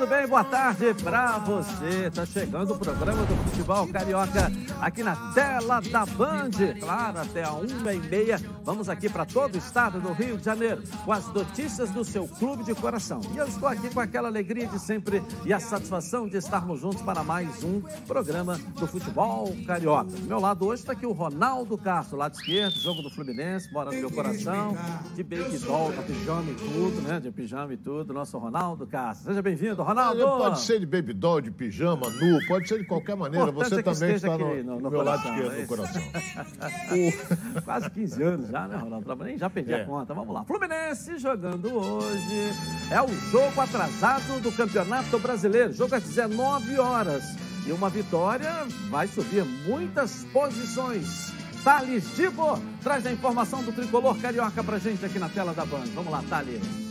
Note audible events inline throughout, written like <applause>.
tudo bem? Boa tarde pra você. Tá chegando o programa do Futebol Carioca aqui na tela da Band. Claro, até a uma e meia. Vamos aqui para todo o estado do Rio de Janeiro com as notícias do seu clube de coração. E eu estou aqui com aquela alegria de sempre e a satisfação de estarmos juntos para mais um programa do Futebol Carioca. Do meu lado hoje está aqui o Ronaldo Castro, lado esquerdo, jogo do Fluminense, mora no meu coração, de baby doll, com pijama e tudo, né? De pijama e tudo, nosso Ronaldo Castro. Seja bem-vindo, Ronaldo. Pode ser de baby doll, de pijama, nu, pode ser de qualquer maneira. Você é também está no, no, no meu lado esquerdo é do coração. <laughs> Quase 15 anos já, né, Ronaldo? Nem já perdi é. a conta. Vamos lá. Fluminense jogando hoje. É o jogo atrasado do Campeonato Brasileiro. Jogo às 19 horas. E uma vitória vai subir muitas posições. Thales Tibo traz a informação do tricolor carioca pra gente aqui na tela da Band. Vamos lá, Thales.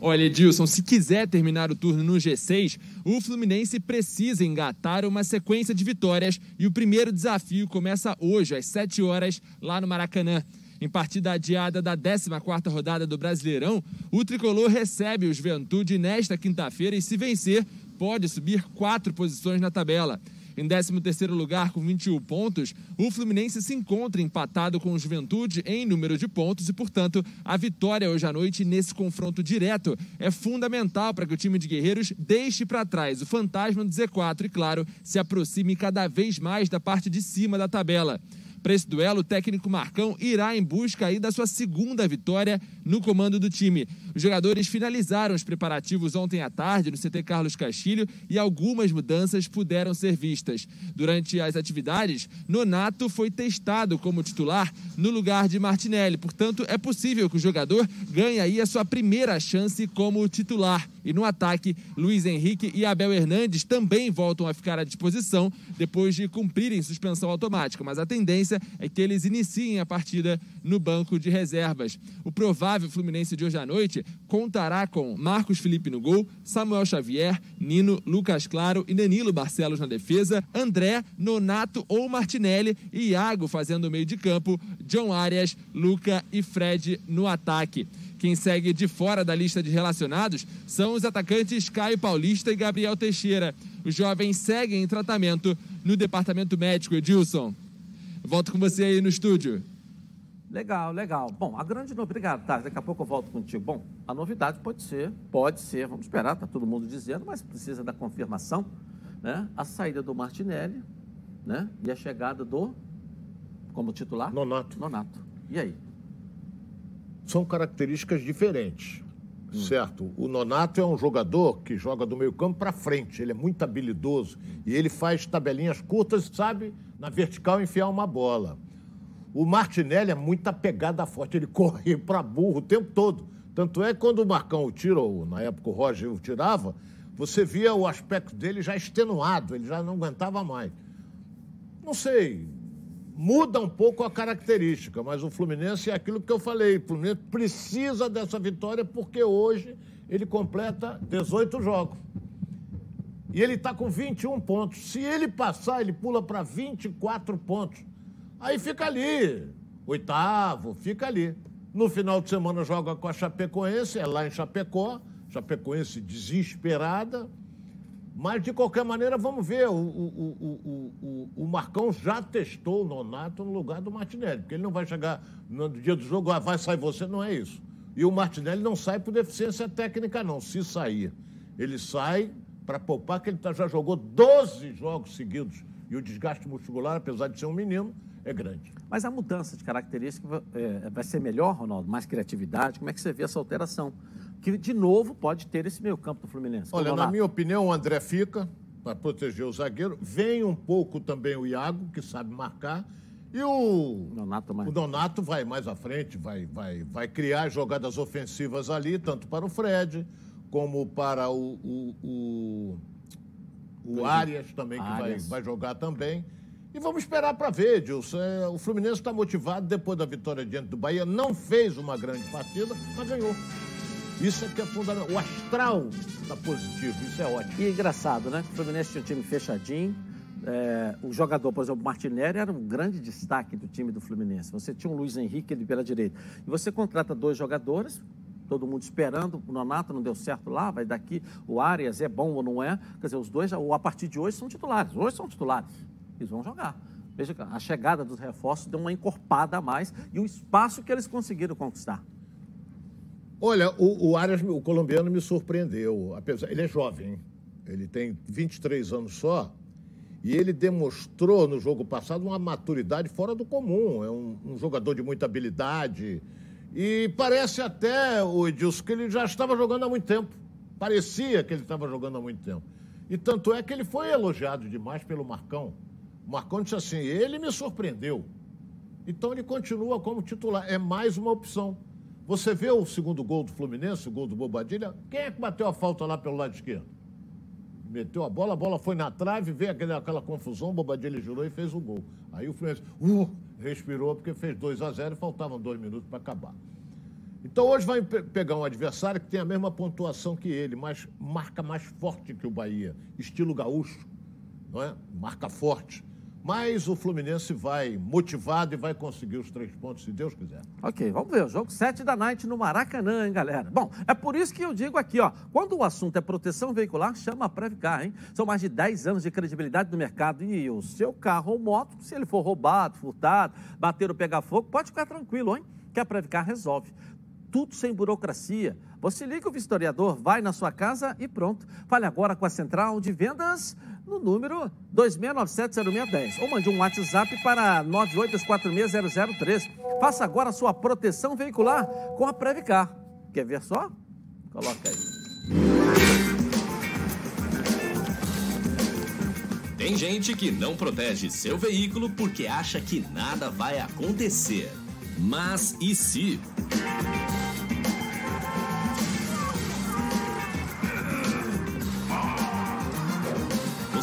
Olha, Edilson, se quiser terminar o turno no G6, o Fluminense precisa engatar uma sequência de vitórias e o primeiro desafio começa hoje, às 7 horas, lá no Maracanã. Em partida adiada da 14ª rodada do Brasileirão, o tricolor recebe o Juventude nesta quinta-feira e, se vencer, pode subir quatro posições na tabela. Em 13º lugar, com 21 pontos, o Fluminense se encontra empatado com o Juventude em número de pontos e, portanto, a vitória hoje à noite nesse confronto direto é fundamental para que o time de Guerreiros deixe para trás o fantasma do Z4 e, claro, se aproxime cada vez mais da parte de cima da tabela. Para esse duelo, o técnico Marcão irá em busca aí da sua segunda vitória no comando do time. Os jogadores finalizaram os preparativos ontem à tarde no CT Carlos Castilho e algumas mudanças puderam ser vistas. Durante as atividades, Nonato foi testado como titular no lugar de Martinelli. Portanto, é possível que o jogador ganhe aí a sua primeira chance como titular. E no ataque, Luiz Henrique e Abel Hernandes também voltam a ficar à disposição depois de cumprirem suspensão automática. Mas a tendência é que eles iniciem a partida no banco de reservas. O provável Fluminense de hoje à noite contará com Marcos Felipe no gol, Samuel Xavier, Nino, Lucas Claro e Danilo Barcelos na defesa, André, Nonato ou Martinelli e Iago fazendo o meio de campo, John Arias, Luca e Fred no ataque. Quem segue de fora da lista de relacionados são os atacantes Caio Paulista e Gabriel Teixeira. Os jovens seguem em tratamento no departamento médico, Edilson. Volto com você aí no estúdio. Legal, legal. Bom, a grande novidade. Obrigado, tá? Daqui a pouco eu volto contigo. Bom, a novidade pode ser, pode ser, vamos esperar, está todo mundo dizendo, mas precisa da confirmação, né? A saída do Martinelli, né? E a chegada do. Como titular? Nonato. Nonato. E aí? são características diferentes. Hum. Certo? O Nonato é um jogador que joga do meio campo para frente, ele é muito habilidoso e ele faz tabelinhas curtas sabe na vertical enfiar uma bola. O Martinelli é muita pegada forte, ele corre <laughs> para burro o tempo todo. Tanto é que quando o Marcão tira, ou na época o Roger o tirava, você via o aspecto dele já extenuado, ele já não aguentava mais. Não sei, muda um pouco a característica, mas o Fluminense é aquilo que eu falei. O Fluminense precisa dessa vitória porque hoje ele completa 18 jogos. E ele está com 21 pontos. Se ele passar, ele pula para 24 pontos. Aí fica ali, oitavo, fica ali. No final de semana joga com a Chapecoense, é lá em Chapecó. Chapecoense desesperada. Mas, de qualquer maneira, vamos ver. O, o, o, o, o Marcão já testou o Nonato no lugar do Martinelli, porque ele não vai chegar no dia do jogo, ah, vai sair você, não é isso. E o Martinelli não sai por deficiência técnica, não. Se sair, ele sai para poupar, que ele tá, já jogou 12 jogos seguidos. E o desgaste muscular, apesar de ser um menino, é grande. Mas a mudança de característica é, vai ser melhor, Ronaldo? Mais criatividade? Como é que você vê essa alteração? que de novo pode ter esse meio campo do Fluminense. Olha, na minha opinião, o André fica para proteger o zagueiro. Vem um pouco também o Iago, que sabe marcar. E o Donato, mais... o Donato vai mais à frente, vai, vai, vai criar jogadas ofensivas ali, tanto para o Fred, como para o, o, o, o Arias também, que Arias. Vai, vai jogar também. E vamos esperar para ver, Dilson. É, o Fluminense está motivado depois da vitória diante do Bahia. Não fez uma grande partida, mas ganhou. Isso é que é fundamental. O astral está positivo, isso é ótimo. E é engraçado, né? O Fluminense tinha um time fechadinho. É, o jogador, por exemplo, o Martinelli era um grande destaque do time do Fluminense. Você tinha um Luiz Henrique ali pela direita. E você contrata dois jogadores, todo mundo esperando. O Nonato não deu certo lá, vai daqui. O Arias é bom ou não é? Quer dizer, os dois, a partir de hoje, são titulares. Hoje são titulares. Eles vão jogar. Veja, a chegada dos reforços deu uma encorpada a mais e o espaço que eles conseguiram conquistar. Olha, o, o Arias, o colombiano, me surpreendeu. Apesar, ele é jovem, ele tem 23 anos só, e ele demonstrou no jogo passado uma maturidade fora do comum. É um, um jogador de muita habilidade. E parece até, o Edilson, que ele já estava jogando há muito tempo. Parecia que ele estava jogando há muito tempo. E tanto é que ele foi elogiado demais pelo Marcão. Marcão disse assim: ele me surpreendeu. Então ele continua como titular. É mais uma opção. Você vê o segundo gol do Fluminense, o gol do Bobadilha? Quem é que bateu a falta lá pelo lado esquerdo? Meteu a bola, a bola foi na trave, veio aquela, aquela confusão, Bobadilha jurou e fez o gol. Aí o Fluminense uh, respirou porque fez 2 a 0 e faltavam dois minutos para acabar. Então hoje vai pegar um adversário que tem a mesma pontuação que ele, mas marca mais forte que o Bahia, estilo gaúcho, não é? Marca forte. Mas o Fluminense vai motivado e vai conseguir os três pontos, se Deus quiser. Ok, vamos ver. O jogo 7 da noite no Maracanã, hein, galera? Bom, é por isso que eu digo aqui, ó. Quando o assunto é proteção veicular, chama a Previcar, hein? São mais de 10 anos de credibilidade no mercado. E o seu carro ou moto, se ele for roubado, furtado, bater ou pegar fogo, pode ficar tranquilo, hein? Que a Previcar resolve tudo sem burocracia. Você liga o vistoriador, vai na sua casa e pronto. Fale agora com a central de vendas no número 26970610 ou mande um WhatsApp para 982460003. Faça agora sua proteção veicular com a Previcar. Quer ver só? Coloca aí. Tem gente que não protege seu veículo porque acha que nada vai acontecer. Mas e se?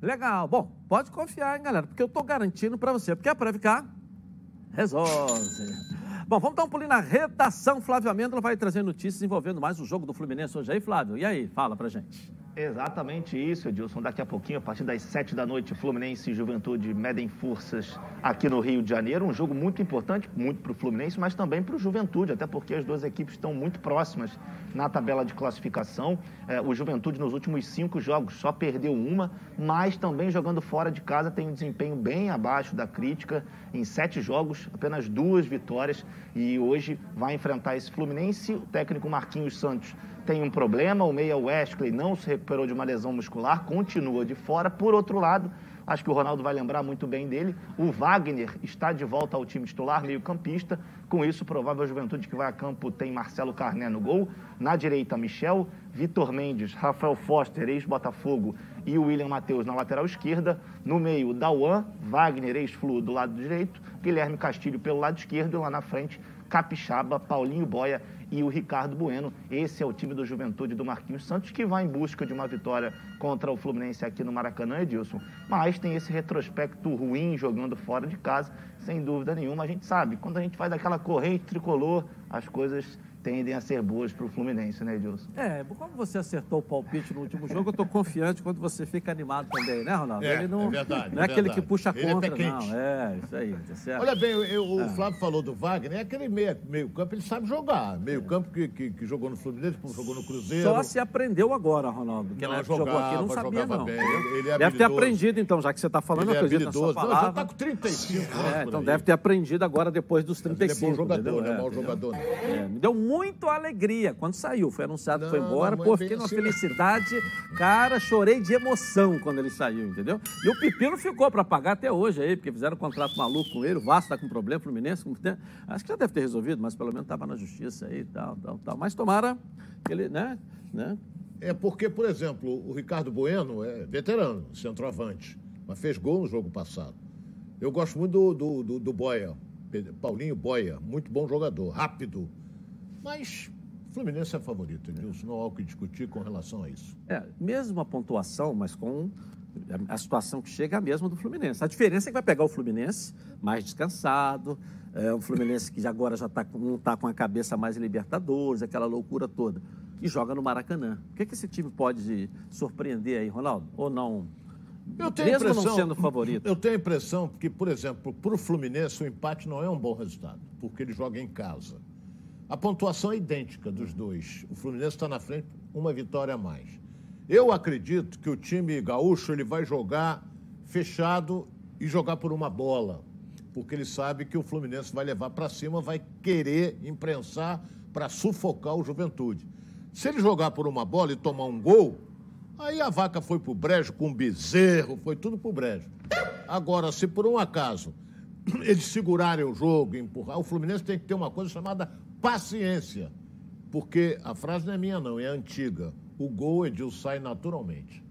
Legal. Bom, pode confiar, hein, galera, porque eu estou garantindo para você, porque a Previcar resolve. Bom, vamos dar um pulinho na redação. Flávio Amêndola vai trazer notícias envolvendo mais o jogo do Fluminense hoje aí, Flávio. E aí, fala pra gente. Exatamente isso, Edilson. Daqui a pouquinho, a partir das 7 da noite, Fluminense e Juventude medem forças aqui no Rio de Janeiro. Um jogo muito importante, muito para o Fluminense, mas também para o Juventude, até porque as duas equipes estão muito próximas na tabela de classificação. É, o Juventude, nos últimos cinco jogos, só perdeu uma, mas também jogando fora de casa tem um desempenho bem abaixo da crítica. Em sete jogos, apenas duas vitórias. E hoje vai enfrentar esse Fluminense. O técnico Marquinhos Santos tem um problema, o meia Wesley não se recuperou de uma lesão muscular, continua de fora. Por outro lado, acho que o Ronaldo vai lembrar muito bem dele, o Wagner está de volta ao time titular, meio-campista. Com isso, provável juventude que vai a campo tem Marcelo Carné no gol. Na direita, Michel, Vitor Mendes, Rafael Foster, ex-Botafogo, e o William Matheus na lateral esquerda. No meio, Dauan, Wagner, ex-Flu, do lado direito, Guilherme Castilho pelo lado esquerdo, e lá na frente, Capixaba, Paulinho Boia e o Ricardo Bueno. Esse é o time do Juventude do Marquinhos Santos, que vai em busca de uma vitória contra o Fluminense aqui no Maracanã, Edilson. Mas tem esse retrospecto ruim jogando fora de casa, sem dúvida nenhuma. A gente sabe, quando a gente faz aquela corrente tricolor, as coisas tendem a ser boas para o Fluminense, né, Edilson? É, como você acertou o palpite no último jogo, eu estou confiante quando você fica animado também, né, Ronaldo? É, Ele não é, verdade, não é, é aquele que puxa Ele é contra, é não. É, isso aí, tá certo. Olha bem, eu, o é. Flávio falou do Wagner, é aquele meio, meio campo, ele sabe jogar. Meio campo que, que, que jogou no Fluminense, jogou no Cruzeiro. Só se aprendeu agora, Ronaldo, que não, na jogava, jogou aqui não sabia, não. Bem. Ele, ele é deve ter aprendido, então, já que você está falando, ele eu acredito é habilidoso. na sua palavra. Não, já está com 35 É, então deve ter aprendido agora depois dos 35. Ele é bom jogador, é, é mau jogador. É, me deu muito alegria quando saiu. Foi anunciado que foi embora. Pô, fiquei numa assim, felicidade. Cara, chorei de emoção quando ele saiu, entendeu? E o Pepino ficou para pagar até hoje aí, porque fizeram um contrato maluco com ele. O Vasco tá com problema, o Fluminense. Com... Acho que já deve ter resolvido, mas pelo menos estava na justiça aí e tal, tal, tal. Mas tomara que ele, né? né? É porque, por exemplo, o Ricardo Bueno é veterano, centroavante, mas fez gol no jogo passado. Eu gosto muito do, do, do, do Boia, Paulinho Boia, muito bom jogador, rápido. Mas O Fluminense é favorito, Edilson. Não há o que discutir com relação a isso. É, mesmo a pontuação, mas com a situação que chega é a mesma do Fluminense. A diferença é que vai pegar o Fluminense mais descansado, é um Fluminense que agora já tá, não está com a cabeça mais em Libertadores, aquela loucura toda, e joga no Maracanã. O que, que esse time pode surpreender aí, Ronaldo? Ou não? Eu tenho Mesmo impressão, não sendo favorito. Eu tenho a impressão que, por exemplo, para o Fluminense o empate não é um bom resultado, porque ele joga em casa. A pontuação é idêntica dos dois. O Fluminense está na frente, uma vitória a mais. Eu acredito que o time gaúcho ele vai jogar fechado e jogar por uma bola, porque ele sabe que o Fluminense vai levar para cima, vai querer imprensar para sufocar o Juventude. Se ele jogar por uma bola e tomar um gol, aí a vaca foi pro brejo com o bezerro, foi tudo pro brejo. Agora, se por um acaso <clears throat> eles segurarem o jogo, empurrar, o Fluminense tem que ter uma coisa chamada paciência. Porque a frase não é minha, não, é antiga. O gol, Edil, sai naturalmente.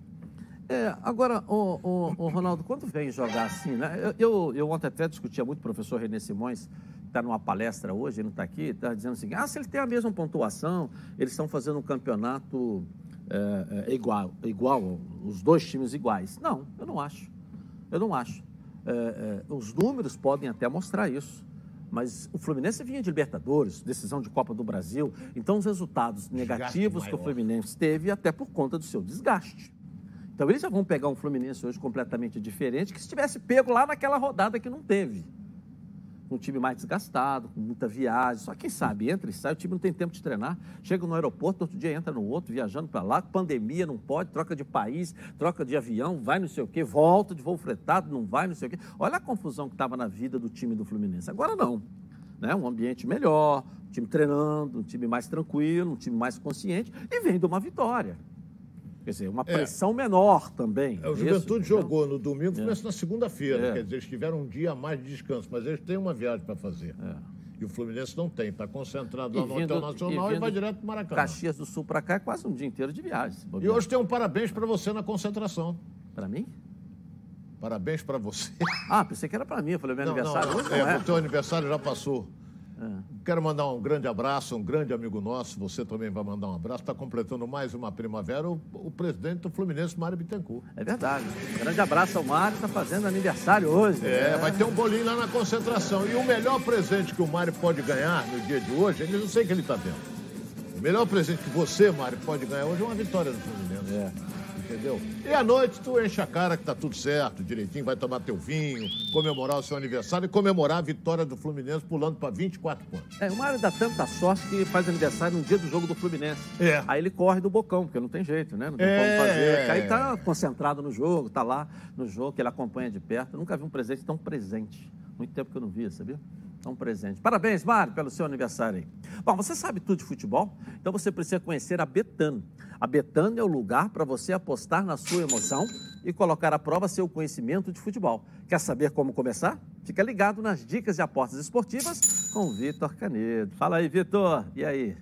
É, agora, o, o, o Ronaldo, quando vem jogar assim, né? Eu, eu ontem até discutia muito com o professor René Simões, está numa palestra hoje, ele não está aqui, está dizendo assim, ah, se ele tem a mesma pontuação, eles estão fazendo um campeonato é, é, igual, igual, os dois times iguais. Não, eu não acho. Eu não acho. É os números podem até mostrar isso. Mas o Fluminense vinha de Libertadores, decisão de Copa do Brasil. Então, os resultados negativos que o Fluminense teve, até por conta do seu desgaste. Então, eles já vão pegar um Fluminense hoje completamente diferente, que se tivesse pego lá naquela rodada que não teve um time mais desgastado, com muita viagem. Só quem sabe entra e sai, o time não tem tempo de treinar. Chega no aeroporto, outro dia entra no outro, viajando para lá, pandemia, não pode, troca de país, troca de avião, vai não sei o quê, volta de voo fretado, não vai, não sei o quê. Olha a confusão que estava na vida do time do Fluminense. Agora não. Né? Um ambiente melhor, um time treinando, um time mais tranquilo, um time mais consciente, e vem de uma vitória. Quer dizer, uma é. pressão é. menor também. É, o Juventude isso, jogou no domingo, é. começa na segunda-feira. É. Quer dizer, eles tiveram um dia a mais de descanso, mas eles têm uma viagem para fazer. É. E o Fluminense não tem, está concentrado lá no Internacional e, e vai direto para Maracanã. Caxias do Sul para cá é quase um dia inteiro de viagem. E hoje tem um parabéns para você na concentração. Para mim? Parabéns para você. Ah, pensei que era para mim. Eu falei, meu não, aniversário não, hoje é, O teu aniversário já passou. É. Quero mandar um grande abraço, um grande amigo nosso, você também vai mandar um abraço. Está completando mais uma primavera, o, o, presidente do Fluminense, Mário Bittencourt. É verdade. Um grande abraço ao Mário, está fazendo aniversário hoje. É, é, vai ter um bolinho lá na concentração. E o melhor presente que o Mário pode ganhar no dia de hoje, ele não sei que ele está vendo. O melhor presente que você, Mário, pode ganhar hoje é uma vitória do Fluminense. É entendeu? E à noite tu enche a cara que tá tudo certo, direitinho, vai tomar teu vinho, comemorar o seu aniversário e comemorar a vitória do Fluminense pulando para 24 pontos. É, o Mário dá tanta sorte que faz aniversário no dia do jogo do Fluminense. É. Aí ele corre do bocão, porque não tem jeito, né? Não tem é. como fazer. Aí tá concentrado no jogo, tá lá no jogo, que ele acompanha de perto. Eu nunca vi um presente tão presente. Muito tempo que eu não via, sabia? Tão presente. Parabéns, Mário, pelo seu aniversário. Bom, você sabe tudo de futebol? Então você precisa conhecer a Betano. A Betano é o lugar para você apostar na sua emoção e colocar à prova seu conhecimento de futebol. Quer saber como começar? Fica ligado nas dicas de apostas esportivas com o Vitor Canedo. Fala aí, Vitor. E aí?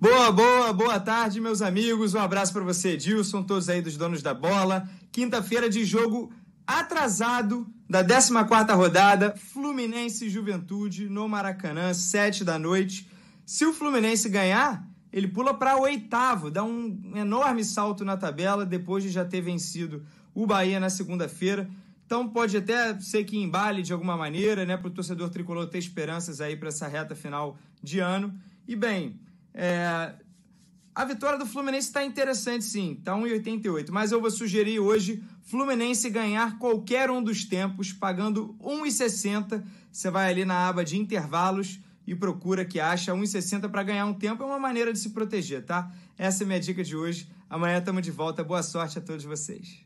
Boa, boa, boa tarde, meus amigos. Um abraço para você, Edilson, todos aí dos donos da bola. Quinta-feira de jogo atrasado da 14ª rodada, Fluminense Juventude no Maracanã, 7 da noite. Se o Fluminense ganhar, ele pula para oitavo, dá um enorme salto na tabela depois de já ter vencido o Bahia na segunda-feira. Então pode até ser que embale de alguma maneira, né, para o torcedor tricolor ter esperanças aí para essa reta final de ano. E bem, é, a vitória do Fluminense está interessante, sim, está 1,88. Mas eu vou sugerir hoje Fluminense ganhar qualquer um dos tempos, pagando 1,60. Você vai ali na aba de intervalos e procura que acha 1,60 para ganhar um tempo. É uma maneira de se proteger, tá? Essa é a minha dica de hoje. Amanhã estamos de volta. Boa sorte a todos vocês.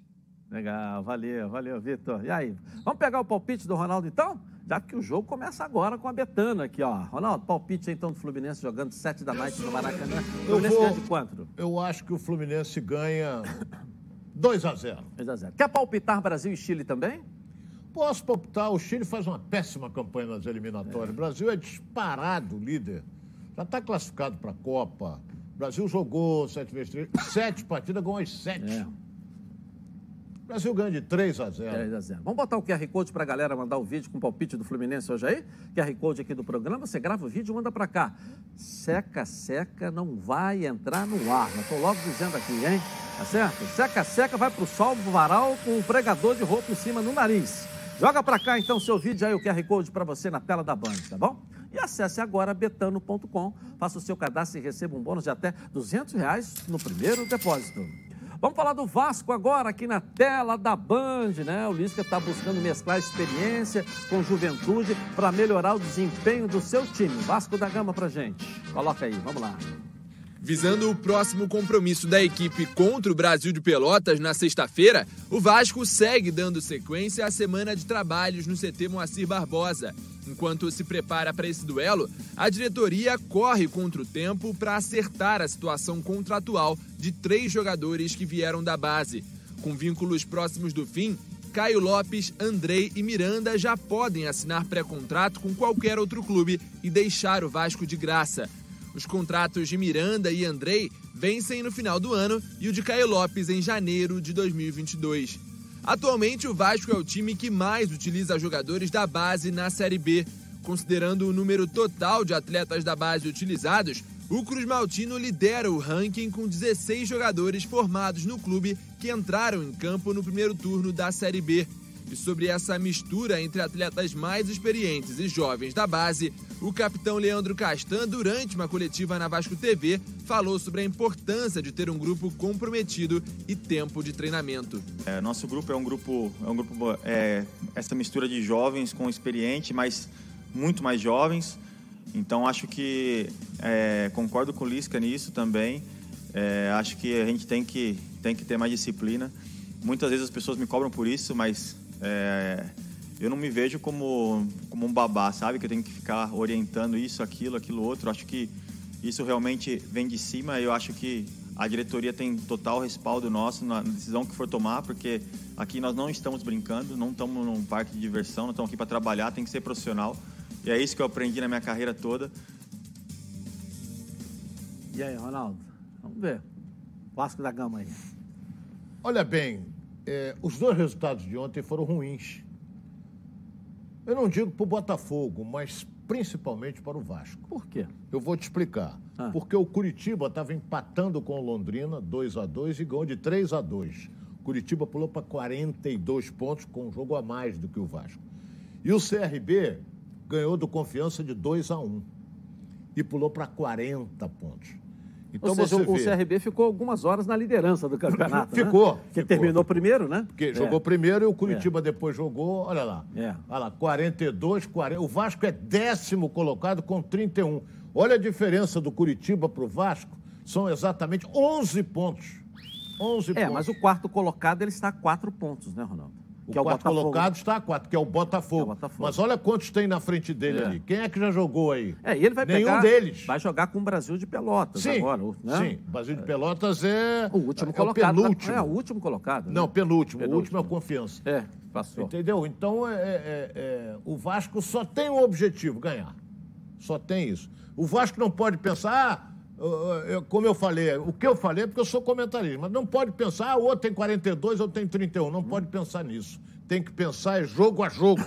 Legal, valeu, valeu, Vitor. E aí, vamos pegar o palpite do Ronaldo então? Já que o jogo começa agora com a Betana aqui, ó. Ronaldo, palpite então do Fluminense jogando 7 da noite no Maracanã. O Fluminense ganha de quanto? Eu acho que o Fluminense ganha 2 a 0 2 a 0 Quer palpitar Brasil e Chile também? Posso palpitar. O Chile faz uma péssima campanha nas eliminatórias. É. O Brasil é disparado líder. Já está classificado para a Copa. O Brasil jogou sete vezes três, sete partidas, ganhou as sete. É. O Brasil ganha de 3 a 0. 3 a 0. Vamos botar o QR Code para a galera mandar o vídeo com o palpite do Fluminense hoje aí? QR Code aqui do programa, você grava o vídeo e manda para cá. Seca, seca, não vai entrar no ar. Estou logo dizendo aqui, hein? Tá certo? Seca, seca, vai pro sol, pro varal, com o pregador de roupa em cima no nariz. Joga para cá então seu vídeo aí, o QR Code para você na tela da Band, tá bom? E acesse agora betano.com, faça o seu cadastro e receba um bônus de até 200 reais no primeiro depósito. Vamos falar do Vasco agora, aqui na tela da Band, né? O Lisca está buscando mesclar experiência com juventude para melhorar o desempenho do seu time. Vasco da Gama pra gente. Coloca aí, vamos lá. Visando o próximo compromisso da equipe contra o Brasil de Pelotas na sexta-feira, o Vasco segue dando sequência à semana de trabalhos no CT Moacir Barbosa. Enquanto se prepara para esse duelo, a diretoria corre contra o tempo para acertar a situação contratual de três jogadores que vieram da base. Com vínculos próximos do fim, Caio Lopes, Andrei e Miranda já podem assinar pré-contrato com qualquer outro clube e deixar o Vasco de graça. Os contratos de Miranda e Andrei vencem no final do ano e o de Caio Lopes em janeiro de 2022. Atualmente, o Vasco é o time que mais utiliza jogadores da base na Série B. Considerando o número total de atletas da base utilizados, o Cruz Maltino lidera o ranking com 16 jogadores formados no clube que entraram em campo no primeiro turno da Série B. E sobre essa mistura entre atletas mais experientes e jovens da base, o capitão Leandro Castan, durante uma coletiva na Vasco TV, falou sobre a importância de ter um grupo comprometido e tempo de treinamento. É, nosso grupo é um grupo, é um grupo é, essa mistura de jovens com experiente, mas muito mais jovens. Então acho que é, concordo com o Lisca nisso também. É, acho que a gente tem que tem que ter mais disciplina. Muitas vezes as pessoas me cobram por isso, mas é, eu não me vejo como, como um babá, sabe? Que eu tenho que ficar orientando isso, aquilo, aquilo outro. Acho que isso realmente vem de cima. Eu acho que a diretoria tem total respaldo nosso na decisão que for tomar, porque aqui nós não estamos brincando, não estamos num parque de diversão, não estamos aqui para trabalhar, tem que ser profissional. E é isso que eu aprendi na minha carreira toda. E aí, Ronaldo? Vamos ver. Vasco da Gama aí. Olha bem, é, os dois resultados de ontem foram ruins. Eu não digo para o Botafogo, mas principalmente para o Vasco. Por quê? Eu vou te explicar. Ah. Porque o Curitiba estava empatando com o Londrina, 2 a 2 e ganhou de 3 a 2 Curitiba pulou para 42 pontos com um jogo a mais do que o Vasco. E o CRB ganhou do Confiança de 2 a 1 e pulou para 40 pontos. Então, Ou seja, o vê... CRB ficou algumas horas na liderança do campeonato. ficou. Né? Que terminou primeiro, né? Porque é. jogou primeiro e o Curitiba é. depois jogou, olha lá. É. Olha lá, 42, 40. O Vasco é décimo colocado com 31. Olha a diferença do Curitiba para o Vasco. São exatamente 11 pontos. 11 é, pontos. mas o quarto colocado ele está a 4 pontos, né, Ronaldo? O que quarto é o colocado está a quatro, que é o Botafogo. É o Botafogo. Mas olha quantos tem na frente dele é. ali. Quem é que já jogou aí? É, e ele vai Nenhum pegar, deles. Vai jogar com o Brasil de Pelotas sim, agora. Né? Sim, o Brasil de Pelotas é... O último é colocado. O penúltimo. É, o último colocado. Né? Não, penúltimo. penúltimo. O último é o Confiança. É, passou. Entendeu? Então, é, é, é, o Vasco só tem um objetivo, ganhar. Só tem isso. O Vasco não pode pensar... Ah, eu, como eu falei, o que eu falei é porque eu sou comentarista, mas não pode pensar, ah, o outro tem 42, eu tenho 31. Não pode pensar nisso tem que pensar é jogo a jogo.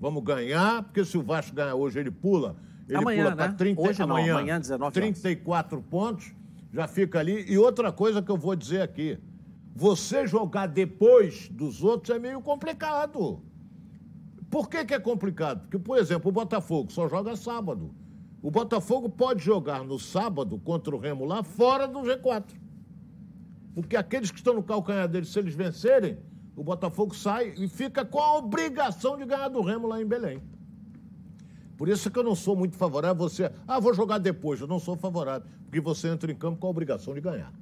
Vamos ganhar, porque se o Vasco ganhar hoje, ele pula. Ele amanhã, pula para né? 30 hoje amanhã, não, amanhã 19 34 pontos, já fica ali. E outra coisa que eu vou dizer aqui: você jogar depois dos outros é meio complicado. Por que, que é complicado? Porque, por exemplo, o Botafogo só joga sábado. O Botafogo pode jogar no sábado contra o Remo lá fora do G4. Porque aqueles que estão no calcanhar deles, se eles vencerem, o Botafogo sai e fica com a obrigação de ganhar do Remo lá em Belém. Por isso que eu não sou muito favorável a você. Ah, vou jogar depois. Eu não sou favorável. Porque você entra em campo com a obrigação de ganhar.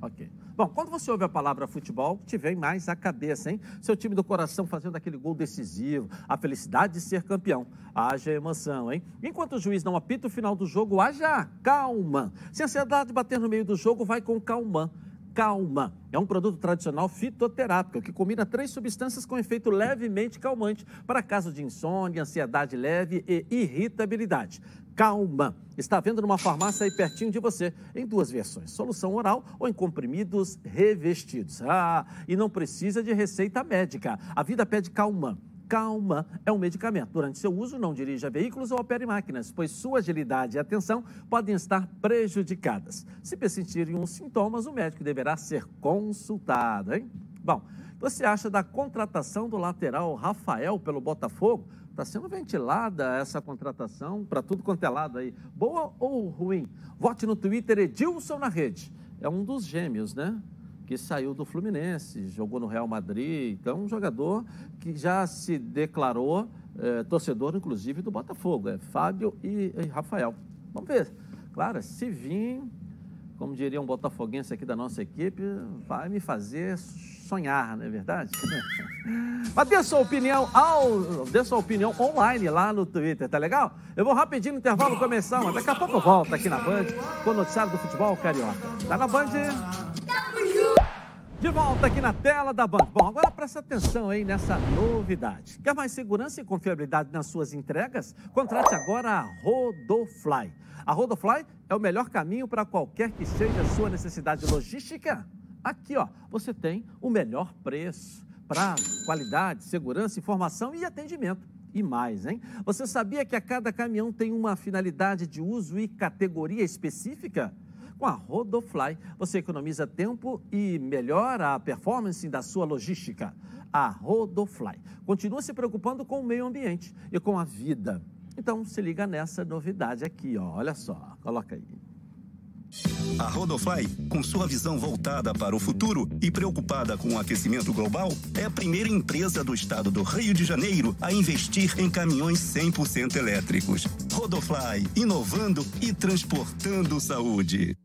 Ok. Bom, quando você ouve a palavra futebol, te vem mais à cabeça, hein? Seu time do coração fazendo aquele gol decisivo, a felicidade de ser campeão. Haja emoção, hein? Enquanto o juiz não apita o final do jogo, haja calma. Se a ansiedade bater no meio do jogo, vai com calma Calma. É um produto tradicional fitoterápico que combina três substâncias com efeito levemente calmante para casos de insônia, ansiedade leve e irritabilidade. Calma. Está vendo numa farmácia aí pertinho de você, em duas versões: solução oral ou em comprimidos revestidos. Ah, e não precisa de receita médica. A vida pede calma. Calma é um medicamento. Durante seu uso, não dirija veículos ou opere máquinas, pois sua agilidade e atenção podem estar prejudicadas. Se persistirem os sintomas, o médico deverá ser consultado, hein? Bom, você acha da contratação do lateral Rafael pelo Botafogo? Está sendo ventilada essa contratação para tudo quanto é lado aí. Boa ou ruim? Vote no Twitter Edilson na rede. É um dos gêmeos, né? que saiu do Fluminense, jogou no Real Madrid. Então, um jogador que já se declarou é, torcedor, inclusive, do Botafogo. É Fábio e, e, Rafael. Vamos ver. Claro, se vir, como diria um botafoguense aqui da nossa equipe, vai me fazer sonhar, não é verdade? <laughs> Mas dê sua opinião ao, dê sua opinião online lá no Twitter, tá legal? Eu vou rapidinho no intervalo começar, mas daqui a pouco eu volto aqui na Band com o noticiário do futebol carioca. Tá na Band? De volta aqui na tela da Band. Bom, agora presta atenção aí nessa novidade. Quer mais segurança e confiabilidade nas suas entregas? Contrate agora a Rodofly. A Rodofly é o melhor caminho para qualquer que seja a sua necessidade logística. Aqui, ó, você tem o melhor preço, prazo, qualidade, segurança, informação e atendimento. E mais, hein? Você sabia que a cada caminhão tem uma finalidade de uso e categoria específica? Com a Rodofly, você economiza tempo e melhora a performance da sua logística. A Rodofly continua se preocupando com o meio ambiente e com a vida. Então, se liga nessa novidade aqui, ó. Olha só, coloca aí. A Rodofly, com sua visão voltada para o futuro e preocupada com o aquecimento global, é a primeira empresa do estado do Rio de Janeiro a investir em caminhões 100% elétricos. Rodofly, inovando e transportando saúde.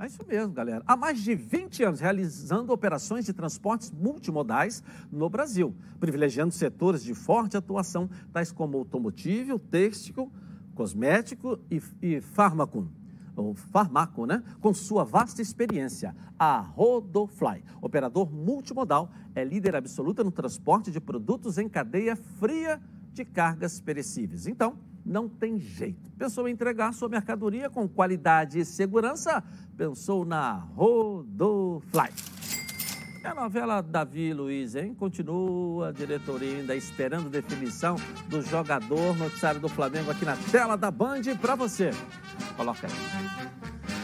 É isso mesmo, galera. Há mais de 20 anos realizando operações de transportes multimodais no Brasil, privilegiando setores de forte atuação, tais como automotivo, têxtil, cosmético e, e fármaco. O farmaco, né? Com sua vasta experiência, a Rodofly, operador multimodal, é líder absoluta no transporte de produtos em cadeia fria de cargas perecíveis. Então, não tem jeito. Pensou em entregar sua mercadoria com qualidade e segurança? Pensou na Rodofly. E a novela Davi Luiz, hein? Continua a diretoria ainda esperando definição do jogador noticiário do Flamengo aqui na tela da Band para você. Coloca aí.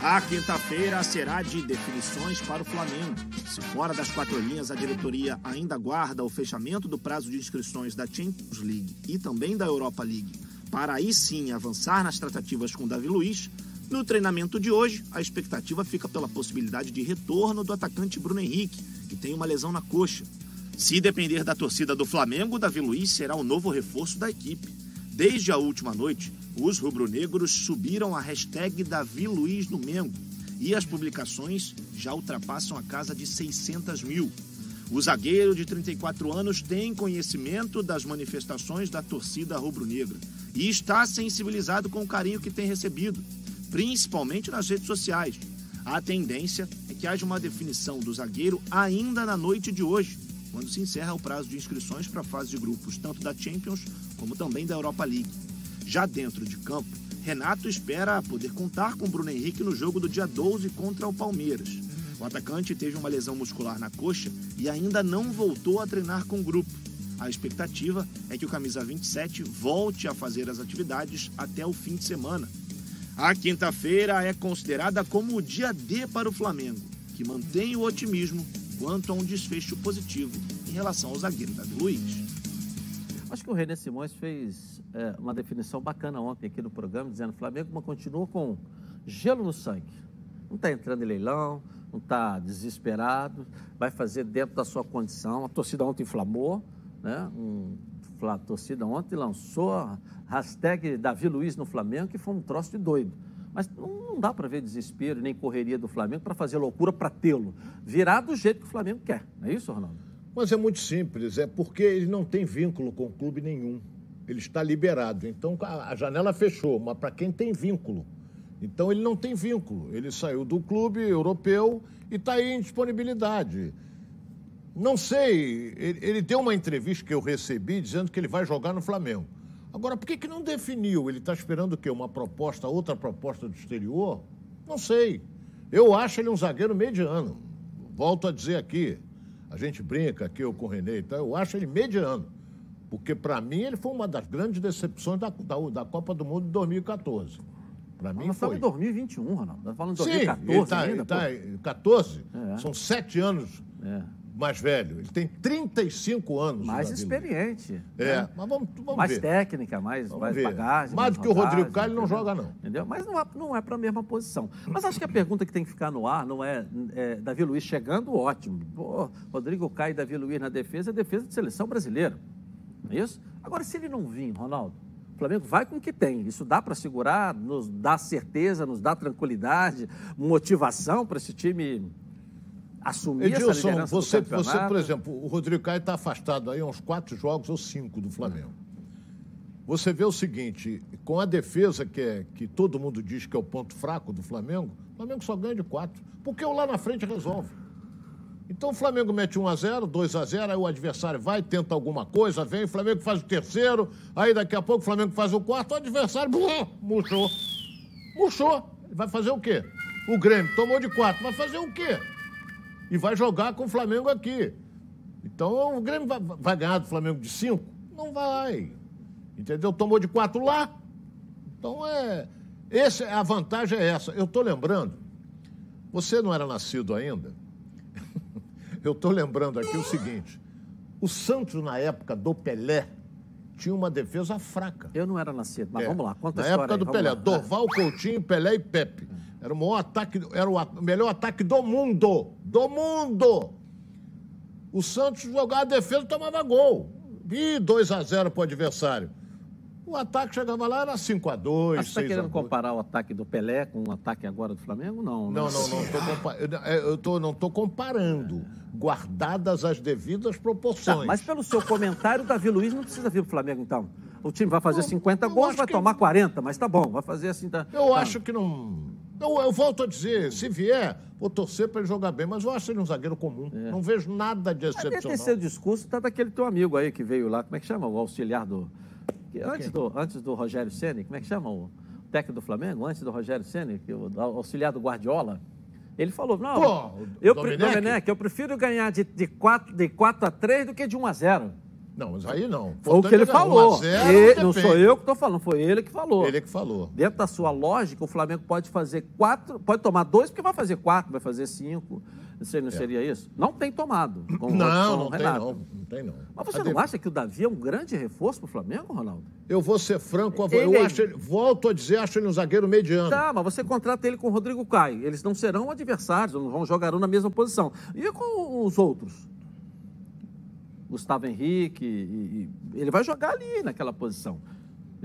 A quinta-feira será de definições para o Flamengo. Se fora das quatro linhas, a diretoria ainda aguarda o fechamento do prazo de inscrições da Champions League e também da Europa League para aí sim avançar nas tratativas com Davi Luiz, no treinamento de hoje, a expectativa fica pela possibilidade de retorno do atacante Bruno Henrique, que tem uma lesão na coxa. Se depender da torcida do Flamengo, Davi Luiz será o novo reforço da equipe. Desde a última noite, os rubro-negros subiram a hashtag Davi Luiz no Mengo e as publicações já ultrapassam a casa de 600 mil. O zagueiro de 34 anos tem conhecimento das manifestações da torcida rubro-negra e está sensibilizado com o carinho que tem recebido, principalmente nas redes sociais. A tendência é que haja uma definição do zagueiro ainda na noite de hoje, quando se encerra o prazo de inscrições para a fase de grupos, tanto da Champions como também da Europa League. Já dentro de campo, Renato espera poder contar com Bruno Henrique no jogo do dia 12 contra o Palmeiras. O atacante teve uma lesão muscular na coxa e ainda não voltou a treinar com o grupo. A expectativa é que o camisa 27 volte a fazer as atividades até o fim de semana. A quinta-feira é considerada como o dia D para o Flamengo, que mantém o otimismo quanto a um desfecho positivo em relação ao zagueiro Davi Luiz. Acho que o René Simões fez é, uma definição bacana ontem aqui no programa, dizendo que o Flamengo continua com gelo no sangue. Não está entrando em leilão, não está desesperado, vai fazer dentro da sua condição. A torcida ontem inflamou, né? Um, a torcida ontem lançou a hashtag Davi Luiz no Flamengo, que foi um troço de doido. Mas não dá para ver desespero nem correria do Flamengo para fazer loucura para tê-lo. Virar do jeito que o Flamengo quer. Não é isso, Ronaldo? Mas é muito simples, é porque ele não tem vínculo com clube nenhum. Ele está liberado. Então a janela fechou, mas para quem tem vínculo. Então ele não tem vínculo. Ele saiu do clube europeu e está aí em disponibilidade. Não sei, ele, ele deu uma entrevista que eu recebi dizendo que ele vai jogar no Flamengo. Agora, por que, que não definiu? Ele está esperando o quê? Uma proposta, outra proposta do exterior? Não sei. Eu acho ele um zagueiro mediano. Volto a dizer aqui. A gente brinca aqui, eu com o Renê tal. Eu acho ele mediano. Porque, para mim, ele foi uma das grandes decepções da, da, da Copa do Mundo de 2014. Para mim Nós foi. estamos em 2021, Ronaldo. Nós falando de Sim, 2014 ele tá, ainda, tá pô. em 14, É. são sete anos É. mais velho. Ele tem 35 anos. Mais experiente. É, né? mas vamos, vamos mais ver. técnica, mais, Vamos mais ver. bagagem. Mais do que o Rodrigo Caio, ele não joga, não. Entendeu? Mas não é, não é para a mesma posição. Mas acho que a pergunta que tem que ficar no ar não é, é Davi Luiz chegando, ótimo. Pô, Rodrigo Caio e Davi Luiz na defesa, é defesa de seleção brasileira. Não é isso? Agora, se ele não vir, Ronaldo, o Flamengo vai com o que tem. Isso dá para segurar, nos dá certeza, nos dá tranquilidade, motivação para esse time assumir essa Edilson, liderança você, do você, por exemplo, o Rodrigo Caio está afastado aí uns quatro jogos ou cinco do Flamengo. Você vê o seguinte, com a defesa que, é, que todo mundo diz que é o ponto fraco do Flamengo, o Flamengo só ganha de quatro. Porque o lá na frente resolve. Então o Flamengo mete 1 a 0 2 a 0 aí o adversário vai, tenta alguma coisa, vem, o Flamengo faz o terceiro, aí daqui a pouco o Flamengo faz o quarto, o adversário <laughs> blum, murchou. Murchou. Vai fazer o quê? O Grêmio tomou de quatro, vai fazer o quê? E vai jogar com o Flamengo aqui. Então o Grêmio vai, vai ganhar do Flamengo de cinco? Não vai. Entendeu? Tomou de quatro lá. Então é. Esse, a vantagem é essa. Eu estou lembrando, você não era nascido ainda. Eu estou lembrando aqui o seguinte: o Santos, na época do Pelé, tinha uma defesa fraca. Eu não era nascido, mas É. vamos lá, conta Na a história época aí, do Pelé, lá. Dorval, Coutinho, Pelé e Pepe. Era o maior ataque, era o melhor ataque do mundo. Do mundo! O Santos jogava a defesa e tomava gol. E 2 a 0 para o adversário. O ataque chegava lá, era 5 a 2 Mas você está 6 a querendo 2 comparar o ataque do Pelé com o ataque agora do Flamengo? Não, né? Não, não, não. Tô compa- eu- é, eu tô, não estou comparando. Guardadas as devidas Tá, proporções. mas pelo seu comentário, o Davi Luiz não precisa vir para o Flamengo, então. O time vai fazer Não, 50 eu gols, vai que- tomar 40, mas tá bom, vai fazer assim. Tá, Eu tá. acho que não. Eu, eu volto a dizer, se vier, vou torcer para ele jogar bem, mas eu acho ele um zagueiro comum. Não vejo nada de Mas deve ter excepcional. seu discurso, tá daquele teu amigo aí que veio lá, como é que chama? O auxiliar do. Que Antes do, antes do Rogério Ceni, como é que chama o técnico do Flamengo? Antes do Rogério Ceni, que o auxiliar do Guardiola. Ele falou, não, Pô, eu, Domenech? Domenech, eu prefiro ganhar de, de, 4, de 4 a 3 do que de 1 a 0. Não, mas aí não. Foi o que ele falou. 1 a 0, Ele- não sou eu que estou falando, foi ele que falou. Ele que falou. Dentro da sua lógica, o Flamengo pode fazer quatro, pode tomar dois, porque vai fazer quatro, vai fazer cinco. Não, sei, não seria isso? Não tem tomado. Não, não tem não. Não tem não. Mas você não acha que o Davi é um grande reforço para o Flamengo, Ronaldo? Eu vou ser franco, eu é- acho ele, volto a dizer, acho ele um zagueiro mediano. Tá, mas você contrata ele com o Rodrigo Caio. Eles não serão adversários, não vão jogarão na mesma posição. E com os outros? Gustavo Henrique, e- e- ele vai jogar ali naquela posição.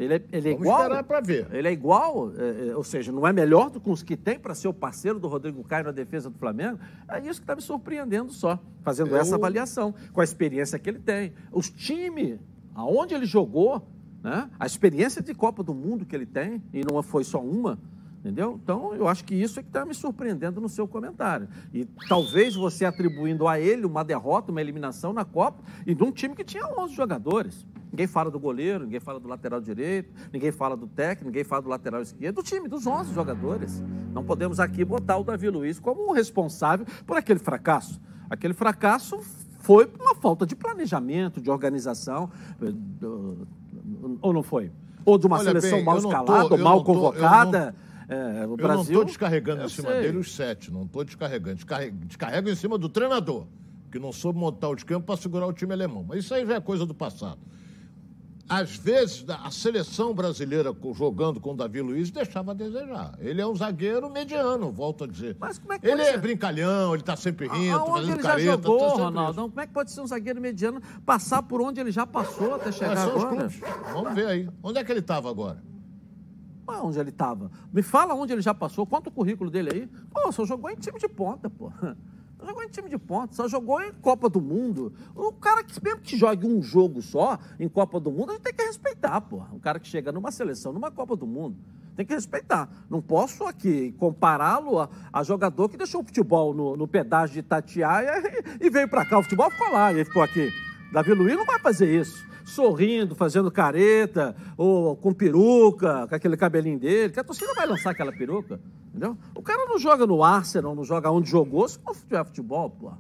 Ele é, ele é Vamos igual. esperar pra ver. Ele é igual, é, é, ou seja, não é melhor do que os que tem para ser o parceiro do Rodrigo Caio na defesa do Flamengo. É isso que está me surpreendendo só, fazendo Eu- essa avaliação, com a experiência que ele tem. Os times, aonde ele jogou, né? a experiência de Copa do Mundo que ele tem, e não foi só uma, entendeu? Então, eu acho que isso é que está me surpreendendo no seu comentário. E talvez você atribuindo a ele uma derrota, uma eliminação na Copa, e de um time que tinha 11 jogadores. Ninguém fala do goleiro, ninguém fala do lateral direito, ninguém fala do técnico, ninguém fala do lateral esquerdo, do time, dos 11 jogadores. Não podemos aqui botar o Davi Luiz como o responsável por aquele fracasso. Aquele fracasso foi por uma falta de planejamento, de organização, eh, ou não foi? Ou de uma Olha seleção bem, mal tô- escalada, mal tô- convocada. Eh, o Eu Brasil, não estou descarregando eu em cima sei. dele os sete, não estou descarregando. Descarrego, descarrego em cima do treinador, que não soube montar os campos para segurar o time alemão. Mas isso aí já é coisa do passado. Às vezes, a seleção brasileira jogando com o Davi Luiz deixava a desejar. Ele é um zagueiro mediano, volto a dizer. Mas como é que ele é ser? brincalhão, ele está sempre rindo, Aonde fazendo ele já careta. jogou, tá Ronaldo? Como é que pode ser um zagueiro mediano passar por onde ele já passou até Mas chegar são os agora? clubes. Vamos ver aí. Onde é que ele estava agora? Onde ele estava? Me fala onde ele já passou, conta o currículo dele aí. Pô, só jogou em time de ponta, pô. Jogou em time de ponta, só jogou em Copa do Mundo. O cara que, mesmo que jogue um jogo só em Copa do Mundo, a gente tem que respeitar, pô. O cara que chega numa seleção, numa Copa do Mundo. Tem que respeitar. Não posso aqui compará-lo a, a jogador que deixou o futebol no, no de Itatiaia e, e veio para cá. O futebol ficou lá e ele ficou aqui. Davi Luiz não vai fazer isso. Sorrindo, fazendo careta, ou com peruca, com aquele cabelinho dele, que a torcida vai lançar aquela peruca. Entendeu? O cara não joga no Arsenal, não joga onde jogou, se não tiver futebol, pô.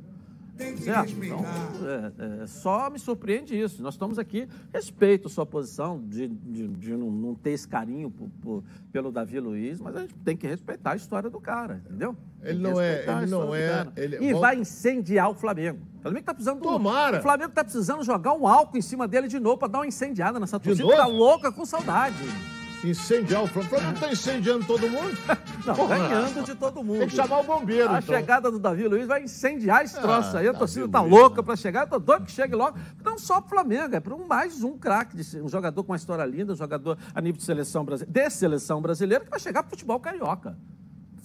Certo? Então, é, é, só me surpreende isso. Nós estamos aqui, respeito a sua posição de, de, de não, não, ter esse carinho por, por, pelo Davi Luiz, mas a gente tem que respeitar a história do cara, entendeu? Ele não é. Ele não é ele... E vai incendiar o Flamengo. O Flamengo está precisando. Tomara! O Flamengo está precisando jogar um álcool em cima dele de novo para dar uma incendiada nessa torcida. Está louca com saudade. Incendiar o Flamengo. O Flamengo está incendiando todo mundo? <laughs> Não, Porra, ganhando de todo mundo. Tem que chamar o bombeiro. A então. chegada do Davi Luiz vai incendiar esse troço ah, aí. A torcida está louca para chegar. Eu tô doido que chegue logo. Não só para o Flamengo, é para um, mais um craque, um jogador com uma história linda, um jogador a nível de seleção brasileira, de seleção brasileira, que vai chegar para o futebol carioca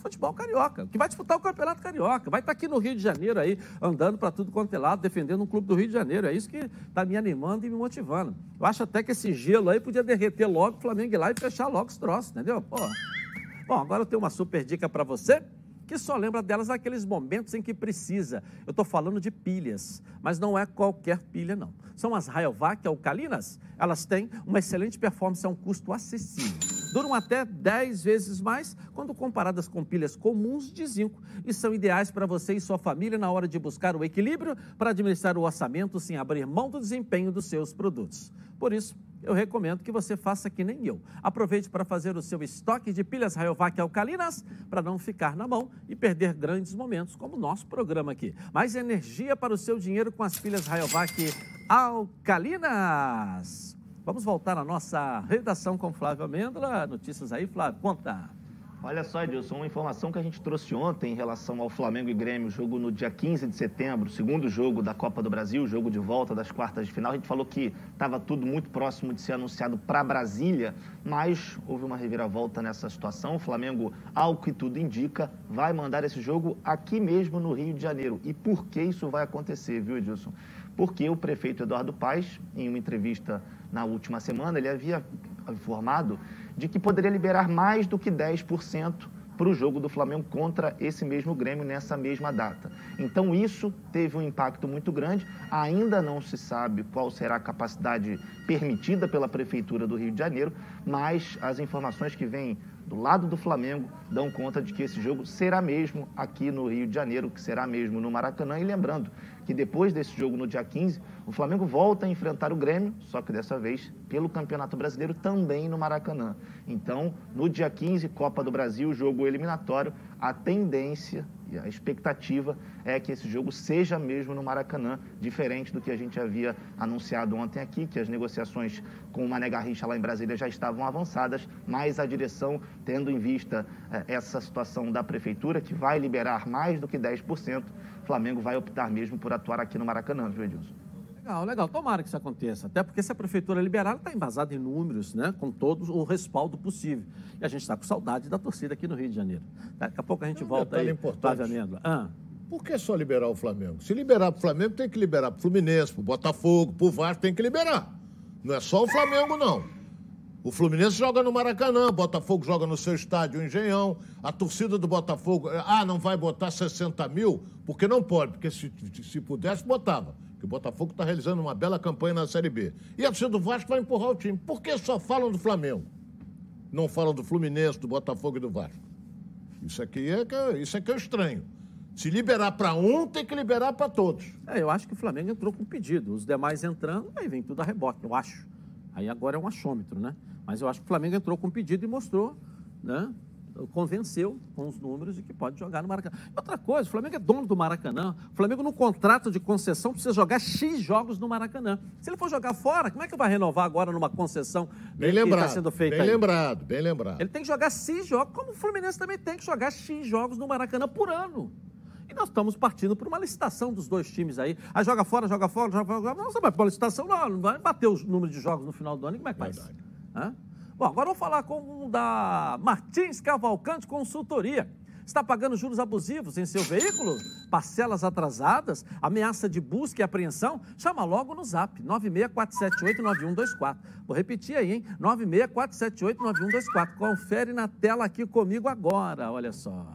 futebol carioca, que vai disputar o Campeonato Carioca, vai estar aqui no Rio de Janeiro aí, andando para tudo quanto é lado, defendendo um clube do Rio de Janeiro. É isso que está me animando e me motivando. Eu acho até que esse gelo aí podia derreter logo o Flamengo lá e fechar logo os troços, entendeu? Pô. Bom, agora eu tenho uma super dica para você que só lembra delas naqueles momentos em que precisa. Eu estou falando de pilhas, mas não é qualquer pilha, não. São as Rayovac alcalinas. Elas têm uma excelente performance a um custo acessível. Duram até 10 vezes mais quando comparadas com pilhas comuns de zinco e são ideais para você e sua família na hora de buscar o equilíbrio para administrar o orçamento sem abrir mão do desempenho dos seus produtos. Por isso, eu recomendo que você faça que nem eu. Aproveite para fazer o seu estoque de pilhas Rayovac alcalinas para não ficar na mão e perder grandes momentos, como o nosso programa aqui. Mais energia para o seu dinheiro com as pilhas Rayovac alcalinas. Vamos voltar à nossa redação com Flávio Amêndola. Notícias aí, Flávio, conta. Olha só, Edilson, uma informação que a gente trouxe ontem em relação ao Flamengo e Grêmio, jogo no dia 15 de setembro, segundo jogo da Copa do Brasil, jogo de volta das quartas de final. A gente falou que estava tudo muito próximo de ser anunciado para Brasília, mas houve uma reviravolta nessa situação. O Flamengo, ao que tudo indica, vai mandar esse jogo aqui mesmo no Rio de Janeiro. E por que isso vai acontecer, viu, Edilson? Porque o prefeito Eduardo Paes, em uma entrevista na última semana, ele havia informado de que poderia liberar mais do que 10% para o jogo do Flamengo contra esse mesmo Grêmio nessa mesma data. Então isso teve um impacto muito grande. Ainda não se sabe qual será a capacidade permitida pela Prefeitura do Rio de Janeiro, mas as informações que vêm do lado do Flamengo dão conta de que esse jogo será mesmo aqui no Rio de Janeiro, que será mesmo no Maracanã. E lembrando que depois desse jogo no dia 15, o Flamengo volta a enfrentar o Grêmio, só que dessa vez pelo Campeonato Brasileiro também no Maracanã. Então, no dia 15, Copa do Brasil, jogo eliminatório, a tendência e a expectativa é que esse jogo seja mesmo no Maracanã, diferente do que a gente havia anunciado ontem aqui, que as negociações com o Mané Garrincha lá em Brasília já estavam avançadas, mas a direção, tendo em vista eh, essa situação da prefeitura, que vai liberar mais do que 10%, o Flamengo vai optar mesmo por atuar aqui no Maracanã, viu, Edilson? Legal, legal. Tomara que isso aconteça. Até porque se a prefeitura liberar, está embasada em números, né? Com todo o respaldo possível. E a gente está com saudade da torcida aqui no Rio de Janeiro. Daqui a pouco a gente um volta aí. Amêndola. Ah. Por que só liberar o Flamengo? Se liberar para o Flamengo, tem que liberar para o Fluminense, para o Botafogo, para o Vasco, tem que liberar. Não é só o Flamengo, não. O Fluminense joga no Maracanã, o Botafogo joga no seu estádio, o Engenhão. A torcida do Botafogo, ah, não vai botar 60 mil? Porque não pode, porque se, se pudesse, botava que o Botafogo está realizando uma bela campanha na Série B. E a torcida do Vasco vai empurrar o time. Por que só falam do Flamengo? Não falam do Fluminense, do Botafogo e do Vasco. Isso aqui é que, isso aqui é estranho. Se liberar para um, tem que liberar para todos. É, eu acho que o Flamengo entrou com pedido. Os demais entrando, aí vem tudo a reboque, eu acho. Aí agora é um achômetro, né? Mas eu acho que o Flamengo entrou com pedido e mostrou, né? Convenceu com os números de que pode jogar no Maracanã. Outra coisa, o Flamengo é dono do Maracanã. O Flamengo, no contrato de concessão, precisa jogar X jogos no Maracanã. Se ele for jogar fora, como é que vai renovar agora numa concessão bem que está sendo feita? Bem aí? lembrado, bem lembrado. Ele tem que jogar X jogos, como o Fluminense também tem que jogar X jogos no Maracanã por ano. E nós estamos partindo por uma licitação dos dois times aí. Aí joga fora, joga fora, joga fora. Não, você vai para uma licitação, não, não vai bater o número de jogos no final do ano. E como é que faz? Hã? Bom, agora vou falar com o da Martins Cavalcante Consultoria. Está pagando juros abusivos em seu veículo? Parcelas atrasadas? Ameaça de busca e apreensão? Chama logo no zap 964789124. Vou repetir aí, hein? 964789124. Confere na tela aqui comigo agora, olha só.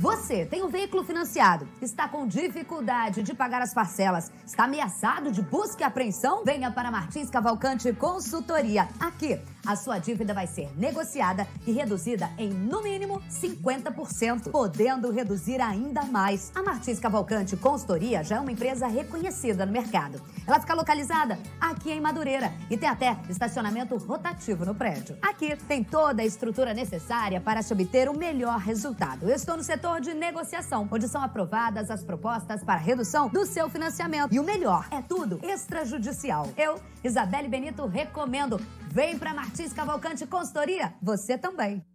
Você tem um veículo financiado, está com dificuldade de pagar as parcelas, está ameaçado de busca e apreensão? Venha para Martins Cavalcante Consultoria. Aqui, a sua dívida vai ser negociada e reduzida em, no mínimo, 50%, podendo reduzir ainda mais. A Martins Cavalcante Consultoria já é uma empresa reconhecida no mercado. Ela fica localizada aqui em Madureira e tem até estacionamento rotativo no prédio. Aqui tem toda a estrutura necessária para se obter o melhor resultado. Eu estou no setor de negociação, onde são aprovadas as propostas para redução do seu financiamento. E o melhor, é tudo extrajudicial. Eu, Isabelle Benito, recomendo. Vem para Martins Cavalcante Consultoria, você também.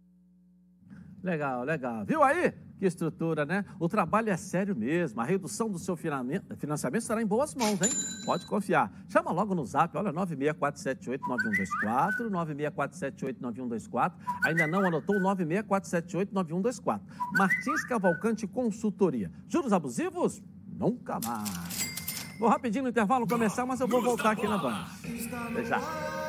Legal, legal. Viu aí? Que estrutura, né? O trabalho é sério mesmo. A redução do seu financiamento estará em boas mãos, hein? Pode confiar. Chama logo no zap, olha, 964789124, 964789124. Ainda não anotou? 964789124. Martins Cavalcante Consultoria. Juros abusivos? Nunca mais. Vou rapidinho no intervalo começar, mas eu vou voltar aqui na. Até já.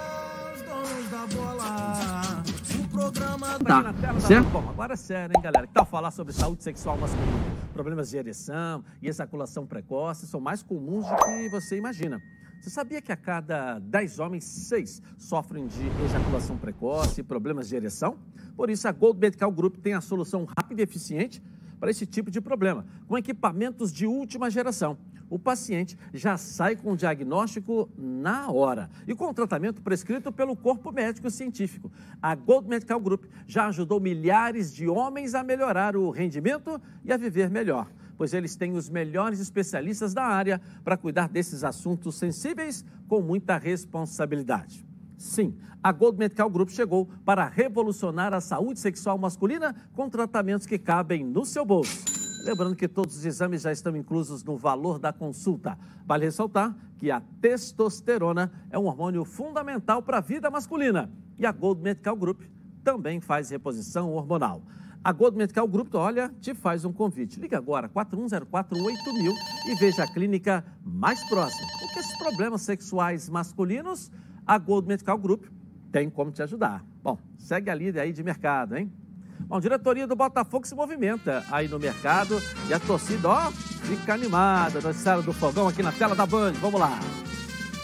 Tá, certo? Bom, agora é sério, hein, galera? Que tal falar sobre saúde sexual masculina? Problemas de ereção e ejaculação precoce são mais comuns do que você imagina. Você sabia que a cada 10 homens, 6 sofrem de ejaculação precoce e problemas de ereção? Por isso, a Gold Medical Group tem a solução rápida e eficiente para esse tipo de problema, com equipamentos de última geração o paciente já sai com o diagnóstico na hora e com o tratamento prescrito pelo corpo médico científico. A Gold Medical Group já ajudou milhares de homens a melhorar o rendimento e a viver melhor, pois eles têm os melhores especialistas da área para cuidar desses assuntos sensíveis com muita responsabilidade. Sim, a Gold Medical Group chegou para revolucionar a saúde sexual masculina com tratamentos que cabem no seu bolso. Lembrando que todos os exames já estão inclusos no valor da consulta. Vale ressaltar que a testosterona é um hormônio fundamental para a vida masculina e a Gold Medical Group também faz reposição hormonal. A Gold Medical Group, olha, te faz um convite. Liga agora, 41048000 e veja a clínica mais próxima. Porque esses problemas sexuais masculinos, a Gold Medical Group tem como te ajudar. Bom, segue a líder aí de mercado, hein? Bom, diretoria do Botafogo se movimenta aí no mercado e a torcida, ó, fica animada. Noticiário do Fogão aqui na tela da Band. Vamos lá.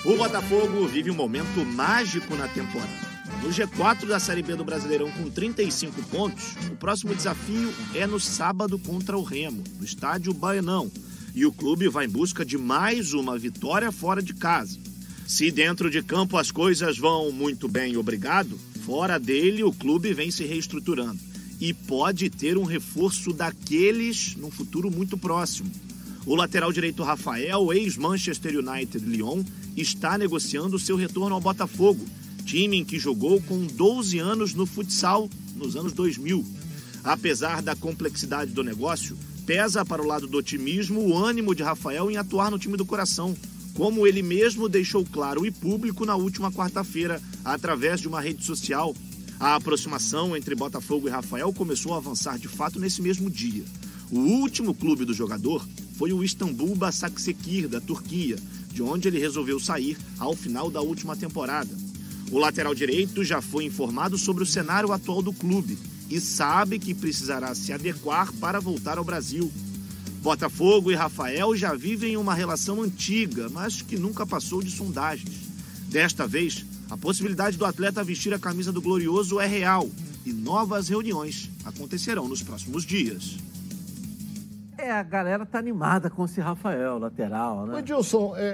O Botafogo vive um momento mágico na temporada. No G4 da Série B do Brasileirão com 35 pontos, o próximo desafio é no sábado contra o Remo, no estádio Baianão. E o clube vai em busca de mais uma vitória fora de casa. Se dentro de campo as coisas vão muito bem, obrigado, fora dele o clube vem se reestruturando e pode ter um reforço daqueles no futuro muito próximo. O lateral direito Rafael, ex-Manchester United Lyon, está negociando seu retorno ao Botafogo, time em que jogou com 12 anos no futsal nos anos 2000. Apesar da complexidade do negócio, pesa para o lado do otimismo o ânimo de Rafael em atuar no time do coração, como ele mesmo deixou claro e público na última quarta-feira, através de uma rede social a aproximação entre Botafogo e Rafael começou a avançar de fato nesse mesmo dia. O último clube do jogador foi o Istambul Başakşehir da Turquia, de onde ele resolveu sair ao final da última temporada. O lateral direito já foi informado sobre o cenário atual do clube e sabe que precisará se adequar para voltar ao Brasil. Botafogo e Rafael já vivem uma relação antiga, mas que nunca passou de sondagens. Desta vez, a possibilidade do atleta vestir a camisa do Glorioso é real e novas reuniões acontecerão nos próximos dias. É, a galera tá animada com esse Rafael, lateral, né? Edilson, é, é,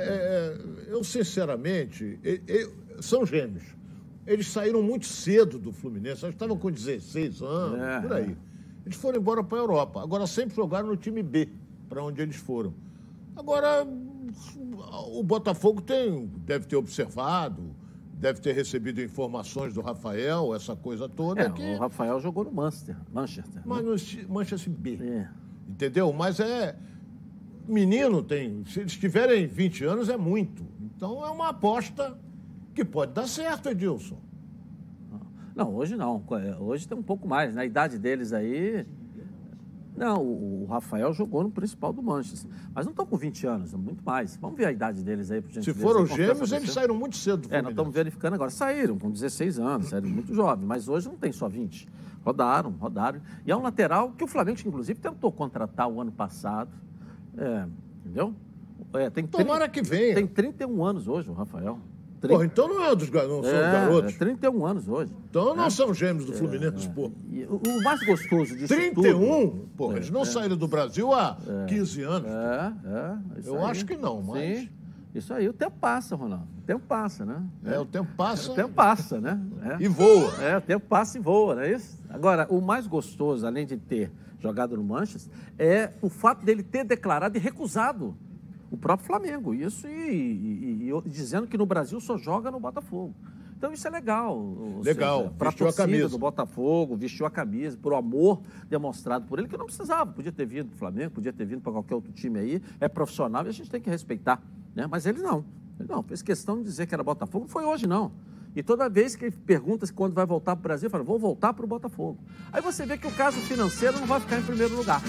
é, eu sinceramente, são gêmeos. Eles saíram muito cedo do Fluminense, eles estavam com 16 anos, é. por aí. Eles foram embora para a Europa. Agora sempre jogaram no time B, para onde eles foram. Agora, o Botafogo tem, deve ter observado, deve ter recebido informações do Rafael, essa coisa toda. É, que... O Rafael jogou no Manchester. Manchester mas né? no Manchester B. É. Entendeu? Mas é. Menino tem. Se eles tiverem 20 anos, é muito. Então é uma aposta que pode dar certo, Edilson. Não, hoje não. Hoje tem um pouco mais. Na idade deles aí. Não, o, Rafael jogou no principal do Manchester. Mas não estão com 20 anos, muito mais. Vamos ver a idade deles aí, por Se foram gêmeos, eles saíram muito cedo do É, nós estamos verificando agora. Saíram com 16 anos, saíram muito jovens, mas hoje não tem só 20. Rodaram, rodaram. E é um lateral que o Flamengo, inclusive, tentou contratar o ano passado. É, entendeu? É, tem Tomara que venha. Tem 31 anos hoje, o Rafael. Porra, então não é dos não são É, garotos. é 31 anos hoje. Então não É. são gêmeos do Fluminense, pô. E o, o mais gostoso disso 31? tudo... É, eles não é. saíram do Brasil há É. 15 anos. É, é. Eu aí. acho que não, mas- Sim, isso aí. O tempo passa, Ronaldo. O tempo passa, né? É, o tempo passa. O tempo passa, né? É. E voa. É, o tempo passa e voa, não é isso? Agora, o mais gostoso, além de ter jogado no Manchester, é o fato dele ter declarado e recusado o próprio Flamengo. Isso e, e- e- dizendo que no Brasil só joga no Botafogo. Então isso é legal. Legal, Para a vestiu a torcida camisa. do Botafogo, vestiu a camisa, por amor demonstrado por ele, que não precisava. Podia ter vindo para o Flamengo, podia ter vindo para qualquer outro time aí. É profissional e a gente tem que respeitar. Né? Mas ele não. Ele não, fez questão de dizer que era Botafogo. Não foi hoje, não. E toda vez que ele pergunta se quando vai voltar para o Brasil, fala, vou voltar para o Botafogo. Aí você vê que o caso financeiro não vai ficar em primeiro lugar.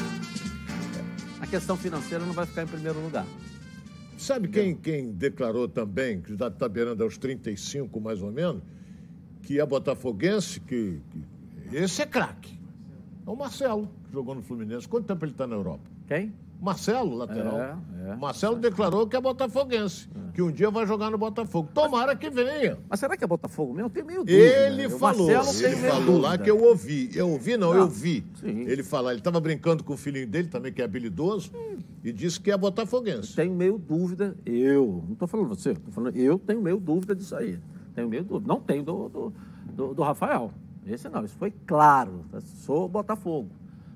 A questão financeira não vai ficar em primeiro lugar. Sabe quem, quem declarou também, que já está beirando aos 35 mais ou menos, que é botafoguense, que, que- esse é craque. É o Marcelo, que jogou no Fluminense. Quanto tempo ele está na Europa? Quem? Marcelo, lateral. É, é. O Marcelo declarou que é botafoguense, que um dia vai jogar no Botafogo. Tomara que venha. Mas será que é Botafogo mesmo? Eu tenho meio dúvida. Ele O falou, tem ele falou lá que eu ouvi. Eu ouvi, não, Não. eu vi. Sim. Ele falar, ele estava brincando com o filhinho dele também, que é habilidoso, e disse que é botafoguense. Tenho meio dúvida, eu, não estou falando você, estou falando, eu tenho meio dúvida disso aí. Tenho meio dúvida. Não tenho do, do, do- do Rafael. Esse não, isso foi claro. Sou Botafogo.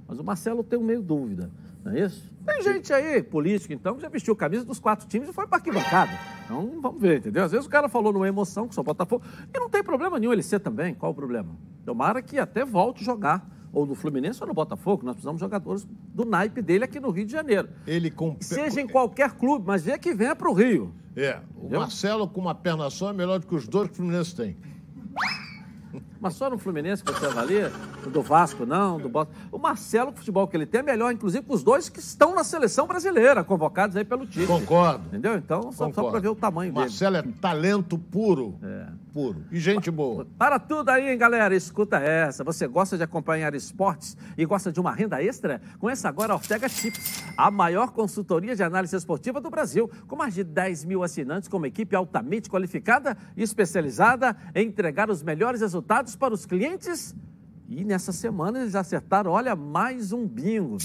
Mas o Marcelo tem meio dúvida, não é isso? Tem gente aí, político então, que já vestiu camisa dos quatro times e foi para arquibancada. Então vamos ver, entendeu? Às vezes o cara falou numa emoção que sou Botafogo. E não tem problema nenhum ele ser também. Qual o problema? Tomara que até volte jogar. Ou no Fluminense ou no Botafogo. Nós precisamos de jogadores do naipe dele aqui no Rio de Janeiro. Ele com... Seja em qualquer clube, mas vê que venha para o Rio. É, o Entendeu? Marcelo com uma perna só é melhor do que os dois que o Fluminense tem. Mas só no Fluminense que você avalia, do Vasco não, do Botafogo. O Marcelo, o futebol que ele tem é melhor, inclusive, com os dois que estão na seleção brasileira, convocados aí pelo time. Concordo. Entendeu? Então, só, só para ver o tamanho dele. Marcelo é talento puro. É. Puro. E gente boa. Para tudo aí, hein, galera? Escuta essa. Você gosta de acompanhar esportes e gosta de uma renda extra? Conheça agora a Ortega Tips, a maior consultoria de análise esportiva do Brasil, com mais de 10 mil assinantes, com uma equipe altamente qualificada e especializada em entregar os melhores resultados para os clientes. E nessa semana eles acertaram, olha, mais um bingo.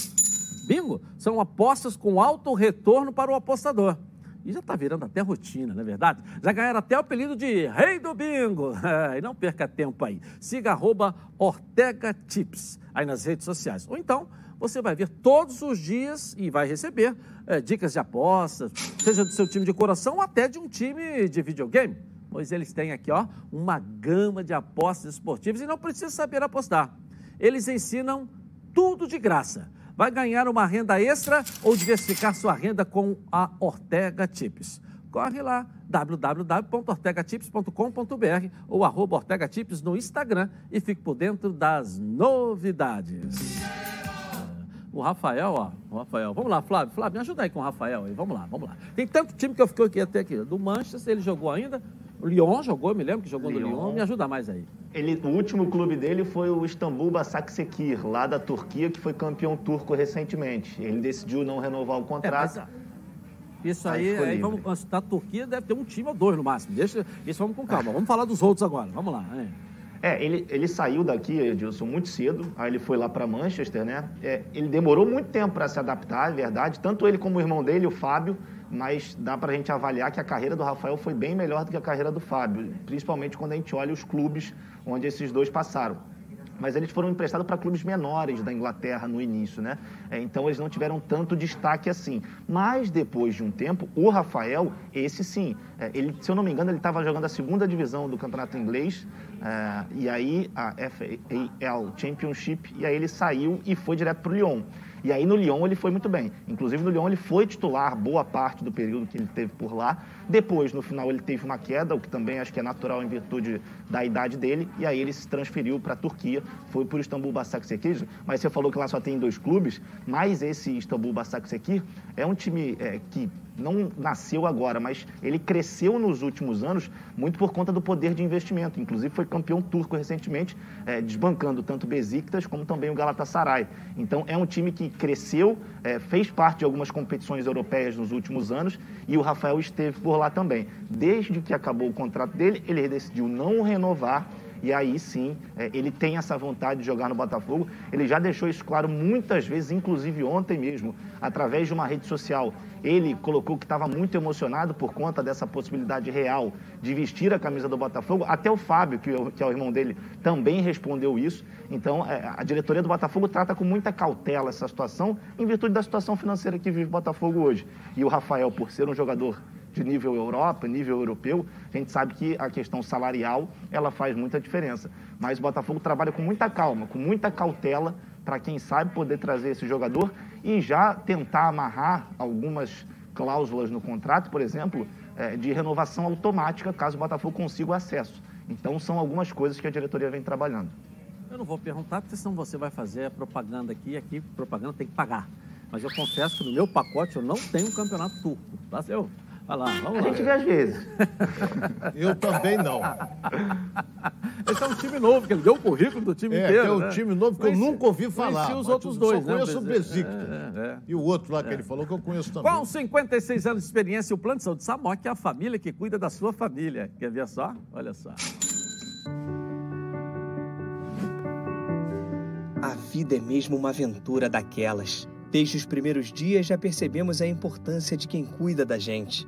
Bingo são apostas com alto retorno para o apostador. E já está virando até rotina, não é verdade? Já ganharam até o apelido de Rei do Bingo. <laughs> e não perca tempo aí. Siga arroba Ortega Tips aí nas redes sociais. Ou então, você vai ver todos os dias e vai receber eh, dicas de apostas, seja do seu time de coração ou até de um time de videogame. Pois eles têm aqui, ó, uma gama de apostas esportivas e não precisa saber apostar. Eles ensinam tudo de graça. Vai ganhar uma renda extra ou diversificar sua renda com a Ortega Tips. Corre lá, www.ortegatips.com.br ou arroba Ortega Tips no Instagram e fique por dentro das novidades. O Rafael, ó, o Rafael. Vamos lá, Flávio. Flávio, me ajuda aí com o Rafael aí. Vamos lá, vamos lá. Tem tanto time que eu fiquei aqui até aqui. Do Manchester, ele jogou ainda. O Lyon jogou, me lembro que jogou no Lyon. Lyon. Me ajuda mais aí. Ele, o último clube dele foi o Istambul Başakşehir, lá da Turquia, que foi campeão turco recentemente. Ele decidiu não renovar o É, contrato. mas, isso Aí aí, ficou aí vamos, da Turquia deve ter um time ou dois no máximo. Deixa, isso vamos com calma. Vamos falar dos outros agora. Vamos lá. hein? É, ele, ele saiu daqui, Edilson, muito cedo. Aí ele foi lá para Manchester, né? É, ele demorou muito tempo para se adaptar, é verdade. Tanto ele como o irmão dele, o Fábio. Mas dá para a gente avaliar que a carreira do Rafael foi bem melhor do que a carreira do Fábio. Principalmente quando a gente olha os clubes onde esses dois passaram. Mas eles foram emprestados para clubes menores da Inglaterra no início, né? É, então eles não tiveram tanto destaque assim. Mas depois de um tempo, o Rafael, esse sim, é, ele, se eu não me engano, ele estava jogando a segunda divisão do campeonato inglês, é, e aí a FAL Championship, e aí ele saiu e foi direto para o Lyon. E aí no Lyon ele foi muito bem. Inclusive no Lyon ele foi titular boa parte do período que ele teve por lá. Depois, no final, ele teve uma queda, o que também acho que é natural em virtude da idade dele, e aí ele se transferiu para a Turquia, foi por Istambul Basaksehir, mas você falou que lá só tem dois clubes, mas esse Istambul Basaksehir é um time é, que não nasceu agora, mas ele cresceu nos últimos anos muito por conta do poder de investimento. Inclusive foi campeão turco recentemente, é, desbancando tanto o Besiktas como também o Galatasaray. Então é um time que cresceu, é, fez parte de algumas competições europeias nos últimos anos e o Rafael esteve por lá também. Desde que acabou o contrato dele, ele decidiu não renovar e aí sim é, ele tem essa vontade de jogar no Botafogo. Ele já deixou isso claro muitas vezes, inclusive ontem mesmo, através de uma rede social. Ele colocou que estava muito emocionado por conta dessa possibilidade real de vestir a camisa do Botafogo. Até o Fábio, que, é o irmão dele, também respondeu isso. Então, é, a diretoria do Botafogo trata com muita cautela essa situação, em virtude da situação financeira que vive o Botafogo hoje. E o Rafael, por ser um jogador de nível Europa, nível europeu, a gente sabe que a questão salarial ela faz muita diferença. Mas o Botafogo trabalha com muita calma, com muita cautela para quem sabe poder trazer esse jogador e já tentar amarrar algumas cláusulas no contrato, por exemplo, é, de renovação automática caso o Botafogo consiga o acesso. Então são algumas coisas que a diretoria vem trabalhando. Eu não vou perguntar, porque senão você vai fazer propaganda aqui e aqui propaganda tem que pagar. Mas eu confesso que no meu pacote eu não tenho um campeonato turco. Tá? Eu, Vai lá, vamos a lá. gente vê às vezes. <laughs> Eu também não. Esse é um time novo, que ele deu o currículo do time é, inteiro. É, um né? time novo que eu nunca ouvi falar. os outros dois, só né? conheço o Besiktas. É, é, e o outro lá que ele falou que eu conheço também. Com 56 anos de experiência, o Plano de Saúde Samok é a família que cuida da sua família. Quer ver só? Olha só. A vida é mesmo uma aventura daquelas. Desde os primeiros dias já percebemos a importância de quem cuida da gente.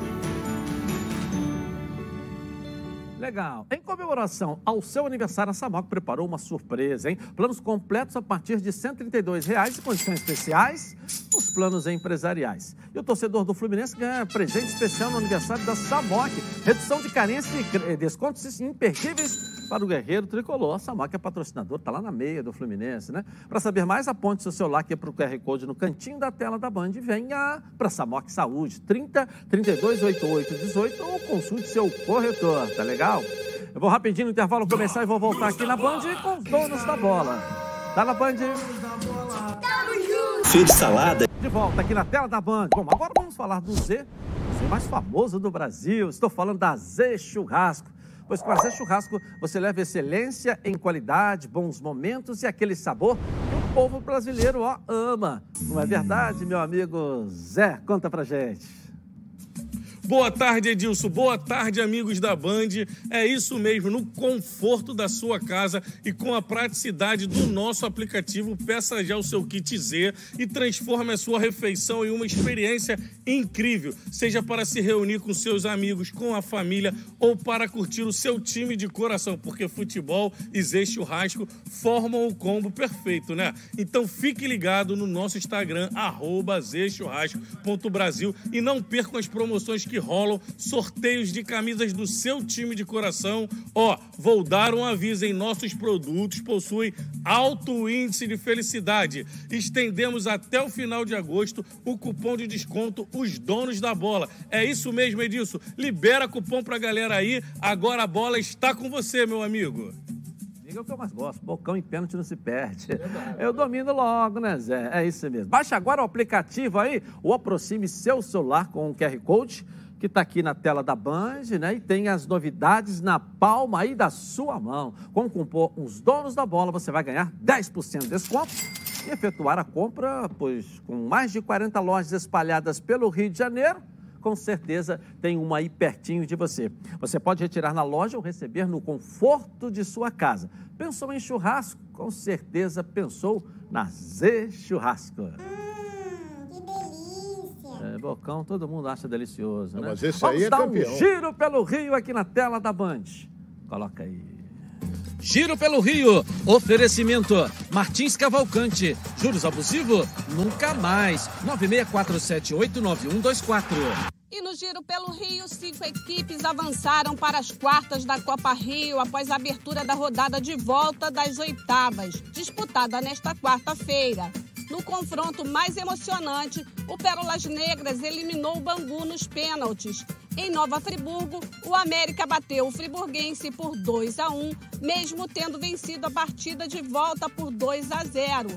Legal. Em comemoração ao seu aniversário, a Samoc preparou uma surpresa, hein? Planos completos a partir de 132 reais e condições especiais nos planos empresariais. E o torcedor do Fluminense ganha presente especial no aniversário da Samoc. Redução de carência e descontos imperdíveis para o Guerreiro Tricolor. A Samoc é patrocinador, está lá na meia do Fluminense, né? Para saber mais, aponte seu celular aqui para o QR Code no cantinho da tela da Band e venha para Samoc Saúde, 30 32 88 18 ou consulte seu corretor, tá legal? Eu vou rapidinho no intervalo começar e vou voltar aqui na Band com os donos da bola. Tá na Band? Feira de salada. De volta aqui na tela da Band. Bom, agora vamos falar do Z, o Z mais famoso do Brasil. Estou falando da Z Churrasco. Pois com a Zé Churrasco você leva excelência em qualidade, bons momentos e aquele sabor que o povo brasileiro ó, ama. Não é verdade, meu amigo Zé? Conta pra gente. Boa tarde, Edilson. Boa tarde, amigos da Band. É isso mesmo, no conforto da sua casa e com a praticidade do nosso aplicativo, peça já o seu kit Z e transforme a sua refeição em uma experiência incrível, seja para se reunir com seus amigos, com a família ou para curtir o seu time de coração, porque futebol e Zé Churrasco formam o combo perfeito, né? Então fique ligado no nosso Instagram, arroba zchurrasco.brasil e não percam as promoções que rolam sorteios de camisas do seu time de coração. Ó, vou dar um aviso em nossos produtos possuem alto índice de felicidade. Estendemos até o final de agosto o cupom de desconto Os Donos da Bola. É isso mesmo, Edilson. Libera cupom pra galera aí. Agora a bola está com você, meu amigo é o que eu mais gosto. Bocão em pênalti não se perde. Eu domino logo, né, Zé? É isso mesmo. Baixe agora o aplicativo aí, ou aproxime seu celular com o QR Code que está aqui na tela da Band, né? E tem as novidades na palma aí da sua mão. Como compor os donos da bola, você vai ganhar 10% de desconto e efetuar a compra, pois com mais de 40 lojas espalhadas pelo Rio de Janeiro, com certeza tem uma aí pertinho de você. Você pode retirar na loja ou receber no conforto de sua casa. Pensou em churrasco? Com certeza pensou na Z Churrasco. É, bocão, todo mundo acha delicioso, né? mas esse Vamos aí é dar campeão. um giro pelo Rio aqui na tela da Band. Coloca aí. Giro pelo Rio. Oferecimento. Martins Cavalcante. Juros abusivo? Nunca mais. 9647899124. E no Giro pelo Rio, cinco equipes avançaram para as quartas da Copa Rio após a abertura da rodada de volta das oitavas, disputada nesta quarta-feira. No confronto mais emocionante, o Pérolas Negras eliminou o Bangu nos pênaltis. Em Nova Friburgo, o América bateu o Friburguense por 2 a 1, mesmo tendo vencido a partida de volta por 2 a 0.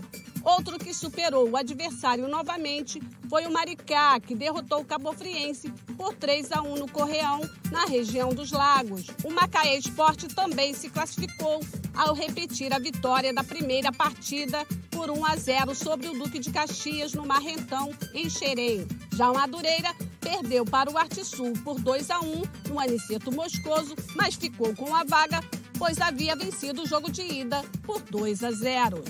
Outro que superou o adversário novamente foi o Maricá, que derrotou o Cabofriense por 3 a 1 no Correão, na região dos Lagos. O Macaé Esporte também se classificou ao repetir a vitória da primeira partida por 1 a 0 sobre o Duque de Caxias no Marrentão, em Xerém. Já o Madureira perdeu para o Arte Sul por 2 a 1 no Aniceto Moscoso, mas ficou com a vaga, pois havia vencido o jogo de ida por 2 a 0.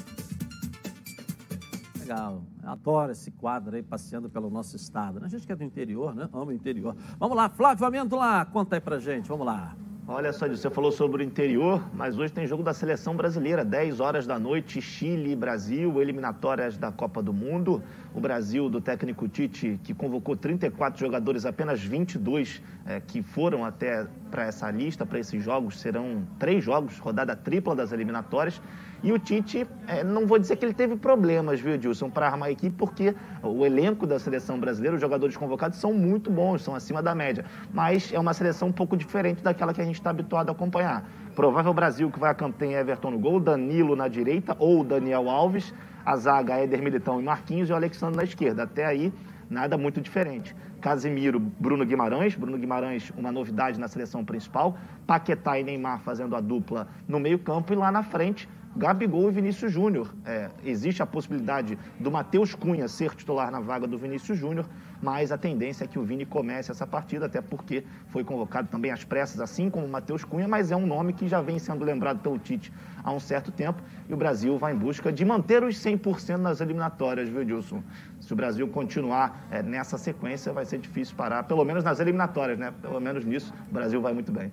Legal. Adoro esse quadro aí passeando pelo nosso estado. né? A gente que é do interior, né? Ama o interior. Vamos lá, Flávio Amêndola, conta aí pra gente. Vamos lá. Olha só, você falou sobre o interior, mas hoje tem jogo da seleção brasileira, 10 horas da noite, Chile Brasil, eliminatórias da Copa do Mundo. O Brasil, do técnico Tite, que convocou 34 jogadores, apenas 22 eh, que foram até para essa lista, para esses jogos, serão três jogos, rodada tripla das eliminatórias. E o Tite, eh, não vou dizer que ele teve problemas, viu, Edilson, para armar a equipe, porque o elenco da seleção brasileira, os jogadores convocados, são muito bons, são acima da média. Mas é uma seleção um pouco diferente daquela que a gente está habituado a acompanhar. Provável Brasil que vai a campo tem Everton no gol, Danilo na direita ou Daniel Alves, a zaga Éder Militão e Marquinhos e o Alexandre na esquerda. Até aí, nada muito diferente. Casimiro, Bruno Guimarães, Bruno Guimarães, uma novidade na seleção principal, Paquetá e Neymar fazendo a dupla no meio-campo e lá na frente, Gabigol e Vinícius Júnior. É, existe a possibilidade do Matheus Cunha ser titular na vaga do Vinícius Júnior, mas a tendência é que o Vini comece essa partida, até porque foi convocado também às pressas, assim como o Matheus Cunha, mas é um nome que já vem sendo lembrado pelo Tite há um certo tempo e o Brasil vai em busca de manter os 100% nas eliminatórias, viu, Dilson? Se o Brasil continuar é, nessa sequência, vai ser difícil parar, pelo menos nas eliminatórias, né? Pelo menos nisso, o Brasil vai muito bem.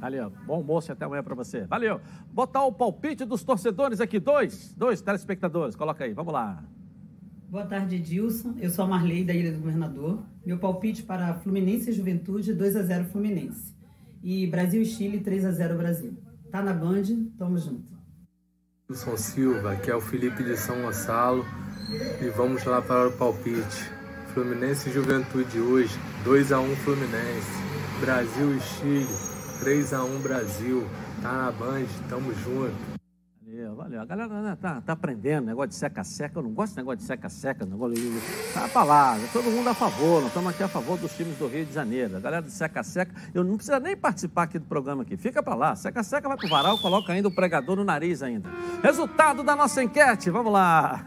Valeu. Bom almoço e até amanhã pra você. Valeu. Botar o palpite dos torcedores aqui, dois, dois telespectadores. Coloca aí, vamos lá. Boa tarde, Edilson. Eu sou a Marley da Ilha do Governador. Meu palpite para Fluminense e Juventude, 2 a 0 Fluminense. E Brasil e Chile, 3 a 0 Brasil. Tá na Band, tamo junto. Wilson Silva, aqui é o Felipe de São Gonçalo e vamos lá para o palpite. Fluminense e Juventude hoje, 2 a 1 Fluminense. Brasil e Chile, 3 a 1 Brasil. Tá na Band, tamo junto. Valeu, valeu. A galera né, tá, tá aprendendo, negócio de seca-seca. Eu não gosto de negócio de seca-seca, negócio de. Tá a palavra, todo mundo a favor, nós estamos aqui a favor dos times do Rio de Janeiro. A galera de seca-seca, eu não precisa nem participar aqui do programa aqui. Fica pra lá. Seca-seca vai pro varal, coloca ainda o pregador no nariz ainda. Resultado da nossa enquete, vamos lá.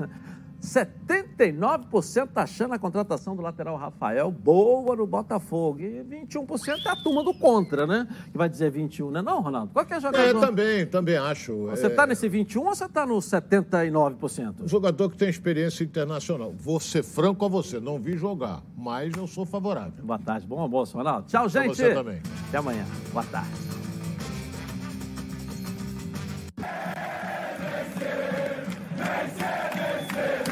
79% tá achando a contratação do lateral Rafael boa no Botafogo. E 21% é a turma do contra, né? Que vai dizer 21, né? Não, Ronaldo? Qual que é jogador? É, também, também acho. É. Você está é... nesse 21 ou você está no 79%? Um jogador que tem experiência internacional. Vou ser franco a você, não vi jogar, mas eu sou favorável. Boa tarde, bom almoço, Ronaldo. Tchau, gente. Pra você também. Até amanhã. Boa tarde. Vencer, vencer, vencer.